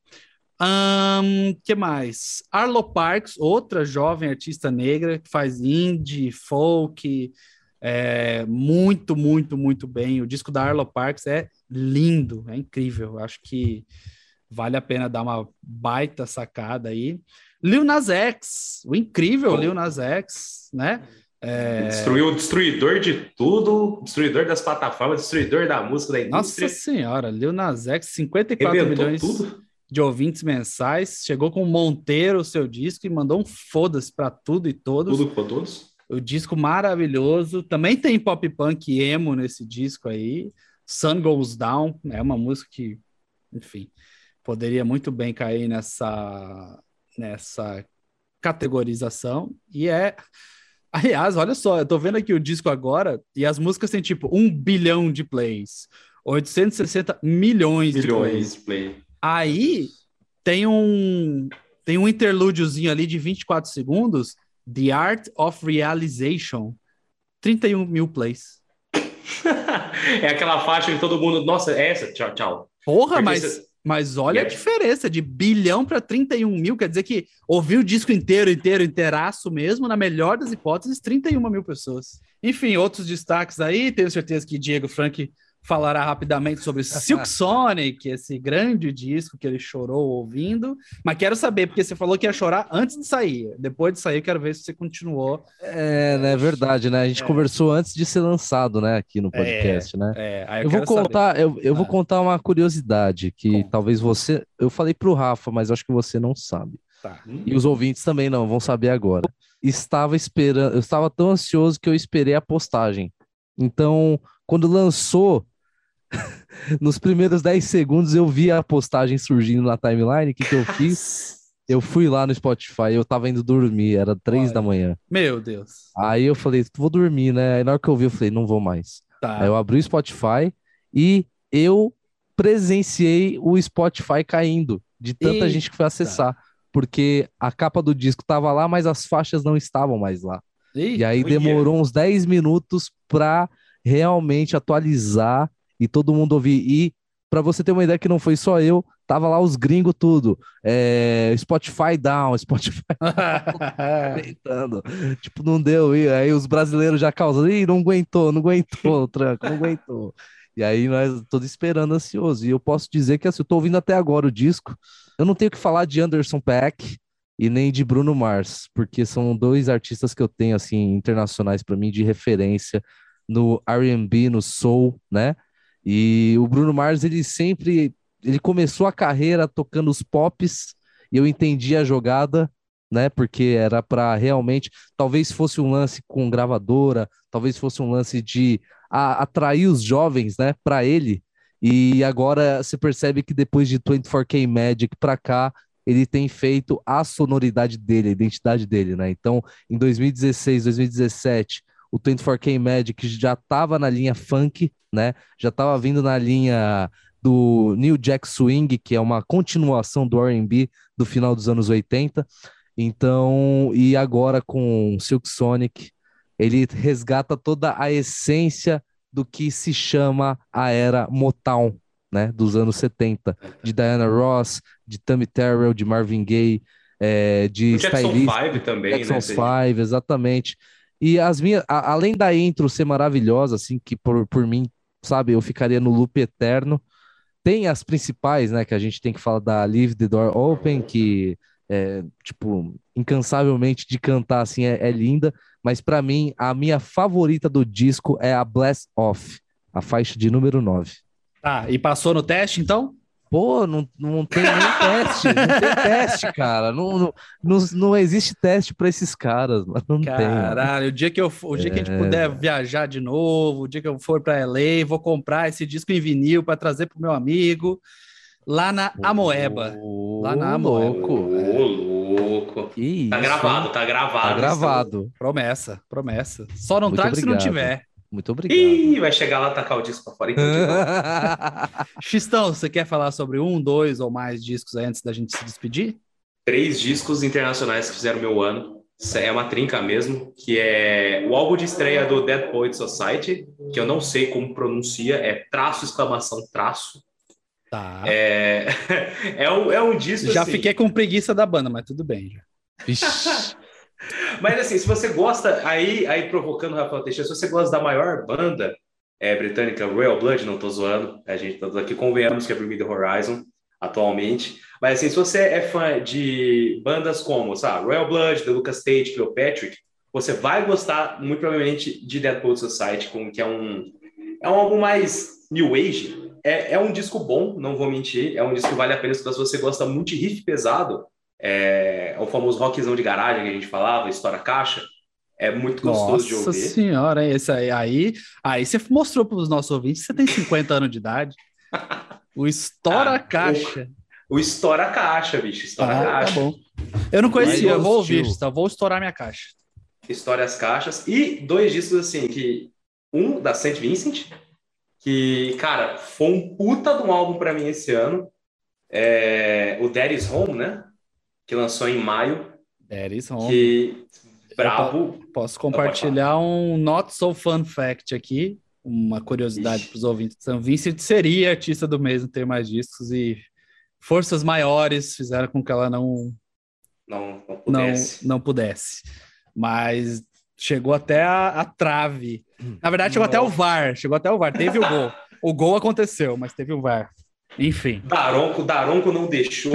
Um, que mais? Arlo Parks, outra jovem artista negra que faz indie, folk, é, muito, muito, muito bem. O disco da Arlo Parks é lindo, é incrível. Acho que vale a pena dar uma baita sacada aí. Lil Nas X, o incrível oh. Lil Nas X, né? É... Destruiu o destruidor de tudo, destruidor das plataformas, destruidor da música, da indústria. Nossa senhora, Lil Nas X, 54 Rebentou milhões tudo. de ouvintes mensais, chegou com Monteiro o seu disco e mandou um foda-se para tudo e todos. Tudo para todos. O disco maravilhoso, também tem pop punk emo nesse disco aí. Sun Goes Down, é uma música que, enfim, poderia muito bem cair nessa nessa categorização e é *laughs* Aliás, olha só, eu tô vendo aqui o disco agora e as músicas têm tipo um bilhão de plays, 860 milhões, milhões de plays. Play. Aí tem um tem um interlúdiozinho ali de 24 segundos, The Art of Realization, 31 mil plays. *laughs* é aquela faixa que todo mundo, nossa, é essa, tchau, tchau. Porra, Porque mas você... Mas olha a diferença de bilhão para 31 mil, quer dizer que ouviu o disco inteiro, inteiro, inteiraço mesmo, na melhor das hipóteses, 31 mil pessoas. Enfim, outros destaques aí, tenho certeza que Diego Frank falará rapidamente sobre *laughs* Silk Sonic, esse grande disco que ele chorou ouvindo. Mas quero saber, porque você falou que ia chorar antes de sair. Depois de sair, eu quero ver se você continuou. É, né, é verdade, né? A gente é. conversou antes de ser lançado, né, aqui no podcast, é, né? É, eu, eu vou contar, saber. eu, eu ah. vou contar uma curiosidade que talvez você, eu falei pro Rafa, mas acho que você não sabe. Tá. E os ouvintes também não vão saber agora. Estava esperando, eu estava tão ansioso que eu esperei a postagem. Então, quando lançou, *laughs* nos primeiros 10 segundos eu vi a postagem surgindo na timeline. O que, que eu fiz? *laughs* Eu fui lá no Spotify, eu tava indo dormir, era 3 Olha. da manhã. Meu Deus. Aí eu falei, vou dormir, né? Aí na hora que eu vi, eu falei, não vou mais. Tá. Aí eu abri o Spotify e eu presenciei o Spotify caindo de tanta Eita. gente que foi acessar. Porque a capa do disco tava lá, mas as faixas não estavam mais lá. Eita. E aí demorou uns 10 minutos pra realmente atualizar e todo mundo ouvir. E para você ter uma ideia que não foi só eu, tava lá os gringos tudo. É, Spotify down, *laughs* Spotify tipo, não deu. E aí os brasileiros já causam, Ih, não aguentou, não aguentou, *laughs* tranco, não aguentou. E aí nós todos esperando ansioso. E eu posso dizer que assim, eu tô ouvindo até agora o disco. Eu não tenho que falar de Anderson Paak e nem de Bruno Mars, porque são dois artistas que eu tenho assim internacionais para mim de referência no R&B, no soul, né? E o Bruno Mars, ele sempre ele começou a carreira tocando os pops e eu entendi a jogada, né? Porque era para realmente, talvez fosse um lance com gravadora, talvez fosse um lance de a, atrair os jovens, né, para ele. E agora você percebe que depois de 24K Magic para cá, ele tem feito a sonoridade dele, a identidade dele, né? Então, em 2016, 2017, o 24K Magic já estava na linha funk, né? Já estava vindo na linha do New Jack Swing, que é uma continuação do R&B do final dos anos 80. Então, e agora com Silk Sonic, ele resgata toda a essência do que se chama a era Motown, né, dos anos 70, de Diana Ross, de Tammy Terrell, de Marvin Gaye, é, de o Jackson 5 também, Jackson né? 5, exatamente. E as minhas, a, além da intro ser maravilhosa, assim, que por, por mim, sabe, eu ficaria no loop eterno. Tem as principais, né, que a gente tem que falar da Leave the Door Open, que é, tipo, incansavelmente de cantar, assim, é, é linda. Mas para mim, a minha favorita do disco é a Blast Off, a faixa de número 9. Tá, e passou no teste, então? Pô, não, não tem nem *laughs* teste, não tem teste, cara. Não, não, não, não existe teste para esses caras, mas não Caralho, tem. o dia que eu o dia é... que a gente puder é. viajar de novo, o dia que eu for para LA, vou comprar esse disco em vinil para trazer pro meu amigo lá na Amoeba. Oh, lá na Amoeba. Louco. Ô, louco. Que tá gravado, tá gravado. Tá gravado. Promessa, promessa. Só não Muito traz obrigado. se não tiver. Muito obrigado. Ih, vai chegar lá tacar o disco pra fora. Então, *laughs* Xistão, você quer falar sobre um, dois ou mais discos antes da gente se despedir? Três discos internacionais que fizeram meu ano. É uma trinca mesmo, que é o álbum de estreia do Dead Poet Society, que eu não sei como pronuncia, é traço, exclamação, traço. Tá. É, *laughs* é, um, é um disco. Já assim, fiquei com preguiça da banda, mas tudo bem. Já. Vixe. Mas assim, se você gosta, aí, aí provocando o Rafael Teixeira, se você gosta da maior banda é, britânica, Royal Blood, não tô zoando, a gente tá aqui, convenhamos que é Bring Me The Horizon, atualmente. Mas assim, se você é fã de bandas como, sabe, Royal Blood, The Lucas Tate, Patrick, você vai gostar muito provavelmente de Dead Poet Society, que é um, é um álbum mais new age. É, é um disco bom, não vou mentir, é um disco que vale a pena se você gosta muito de riff pesado, é, o famoso rockzão de garagem que a gente falava, História Caixa, é muito gostoso Nossa de ouvir. Nossa senhora, esse aí, aí, aí você mostrou para os nossos ouvintes que você tem 50 anos de idade. O Estoura *laughs* Ah, Caixa. O, o Estoura Caixa, bicho, Estoura Ah, Caixa. tá bom. Eu não conhecia, eu vou ouvir, então vou estourar minha caixa. Histórias Caixas. E dois discos, assim, que... Um, da St. Vincent, que, cara, foi um puta de um álbum pra mim esse ano. É, o Daddy's Home, né? Que lançou em maio. There is home. Que... Bravo. Posso compartilhar um not so fun fact aqui, uma curiosidade para os ouvintes. São Vincent seria artista do mês, não ter mais discos e forças maiores fizeram com que ela não Não, não não, pudesse. não pudesse. Mas chegou até a, a trave. Na verdade, chegou até o VAR. Chegou até o VAR. Teve o gol. *laughs* O gol aconteceu, mas teve o VAR. Enfim. Daronco, Daronco não deixou.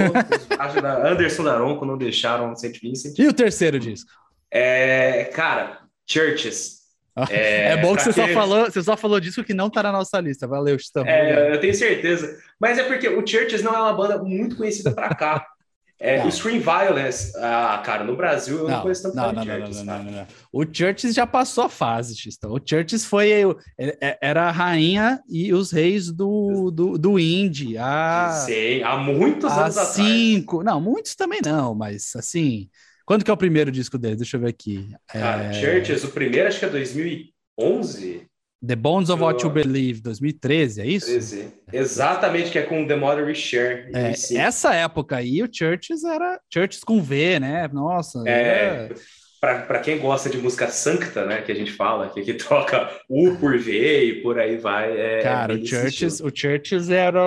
Anderson Daronco não deixaram o St. Vincent. E o terceiro disco? É, cara, Churches. *laughs* É, bom que você só, falou, você só falou disso que não tá na nossa lista. Valeu, Estamos. É, eu tenho certeza. Mas é porque o Churches não é uma banda muito conhecida pra cá. É, Não. o Scream Violence, ah, cara, no Brasil eu não, Não, conheço tanto não, não, de não, Churches, não, não, não, não. O Churches já passou a fase, Xistão. O Churches foi é- é- era a rainha e os reis do, do, do indie. Há, Sei, há muitos há anos atrás. cinco. Não, muitos também não, mas assim. Quando que é o primeiro disco deles? Deixa eu ver aqui. Cara, É, Churches, o primeiro acho que é 2011, The Bones of What You Believe, 2013, é isso? 13. Exatamente, que é com The Mother We Share. É, 2005. essa época aí, o Churches era Churches com V, né? Nossa, É, era- para quem gosta de música sancta, né, que a gente fala, que, que troca U por V e por aí vai. É, Cara, é o Churches, o Churches era,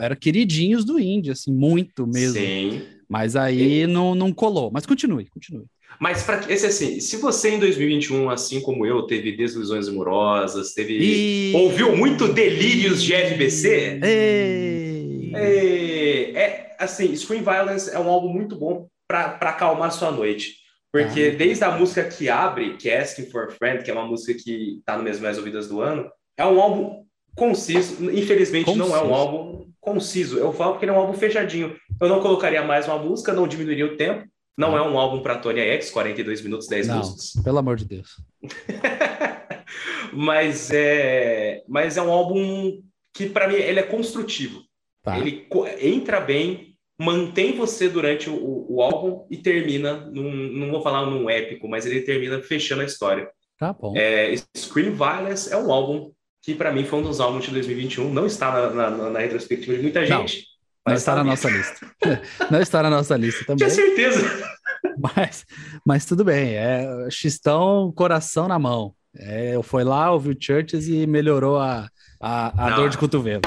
era queridinhos do indie, assim, muito mesmo. Sim. Mas aí não, não colou. Mas continue, continue. Mas para esse assim, se você em 2021, assim como eu, teve desilusões amorosas, teve E... ouviu muito delírios de FBC, Ei. é, é assim, Scream Violence é um álbum muito bom para acalmar sua noite. Porque Ah. desde a música que abre, que é Asking for a Friend, que é uma música que tá no mesmo mais ouvidas do ano, é um álbum conciso. Infelizmente, não é um Conciso. álbum conciso. Eu falo porque ele é um álbum fechadinho. Eu não colocaria mais uma música, não diminuiria o tempo. Não Ah. é um álbum para Tony X, 42 minutos, 10 Não. músicas. Pelo amor de Deus. *laughs* mas, é, mas é um álbum que, para mim, ele é construtivo. Tá. Ele entra bem, mantém você durante o, o álbum e termina, num, não vou falar num épico, mas ele termina fechando a história. Tá bom. É, Scream Violence é um álbum que, para mim, foi um dos álbuns de 2021. Não está na, na- na retrospectiva de muita gente. Não mas está tá na nossa lista. *laughs* Não está na nossa lista também. Tinha certeza. Mas, mas tudo bem. É Xistão, coração na mão. É, foi lá, ouviu Churches e melhorou a, a, a Não. dor de cotovelo.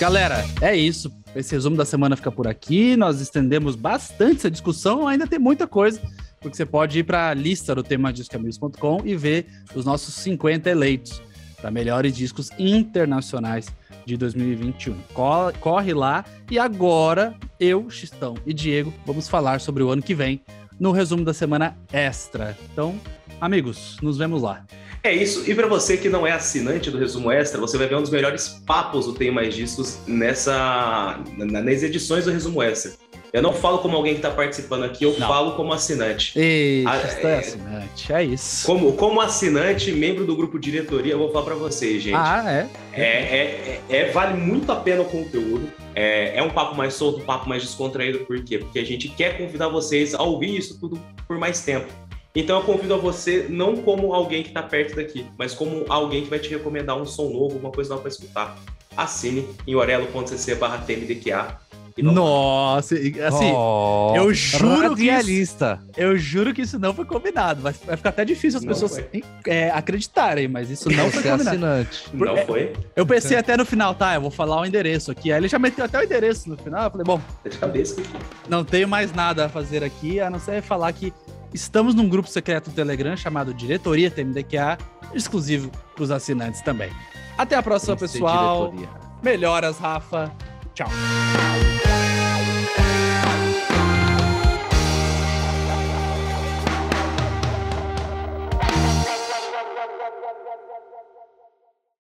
Galera, é isso. Esse resumo da semana fica por aqui. Nós estendemos bastante essa discussão. Ainda tem muita coisa, porque você pode ir para a lista do temadiscamigos.com e ver os nossos 50 eleitos para melhores discos internacionais de 2021. Co- Corre lá e agora eu, Xistão e Diego vamos falar sobre o ano que vem no resumo da semana extra. Então, amigos, nos vemos lá. É isso. E para você que não é assinante do Resumo Extra, você vai ver um dos melhores papos do Tem Mais Discos nessa, na- nas edições do Resumo Extra. Eu não falo como alguém que está participando aqui, eu Não. falo como assinante. Ei, Ah, é é- assinante, é isso. Como, como assinante, membro do grupo diretoria, eu vou falar para vocês, gente. Ah, é? É, é, é- é- vale muito a pena o conteúdo. É, é um papo mais solto, um papo mais descontraído. Por quê? Porque a gente quer convidar vocês a ouvir isso tudo por mais tempo. Então eu convido a você não como alguém que está perto daqui, mas como alguém que vai te recomendar um som novo, uma coisa nova para escutar. Assine em orelo.cc barra TMDQA. Nossa, assim, Oh, eu juro que isso- eu juro que isso não foi combinado. Vai, vai ficar até difícil as Não pessoas é, acreditarem, mas isso não foi é combinado. assinante. Não É. foi. Eu pensei até no final, tá? Eu vou falar o endereço aqui. Aí ele já meteu até o endereço no final. Eu falei, bom, Tá de cabeça aqui. não tenho mais nada a fazer aqui, a não ser falar que estamos num grupo secreto do Telegram chamado Diretoria TMDQA, exclusivo para os assinantes também. Até a próxima, pessoal. diretoria. Melhoras, Rafa. Tchau.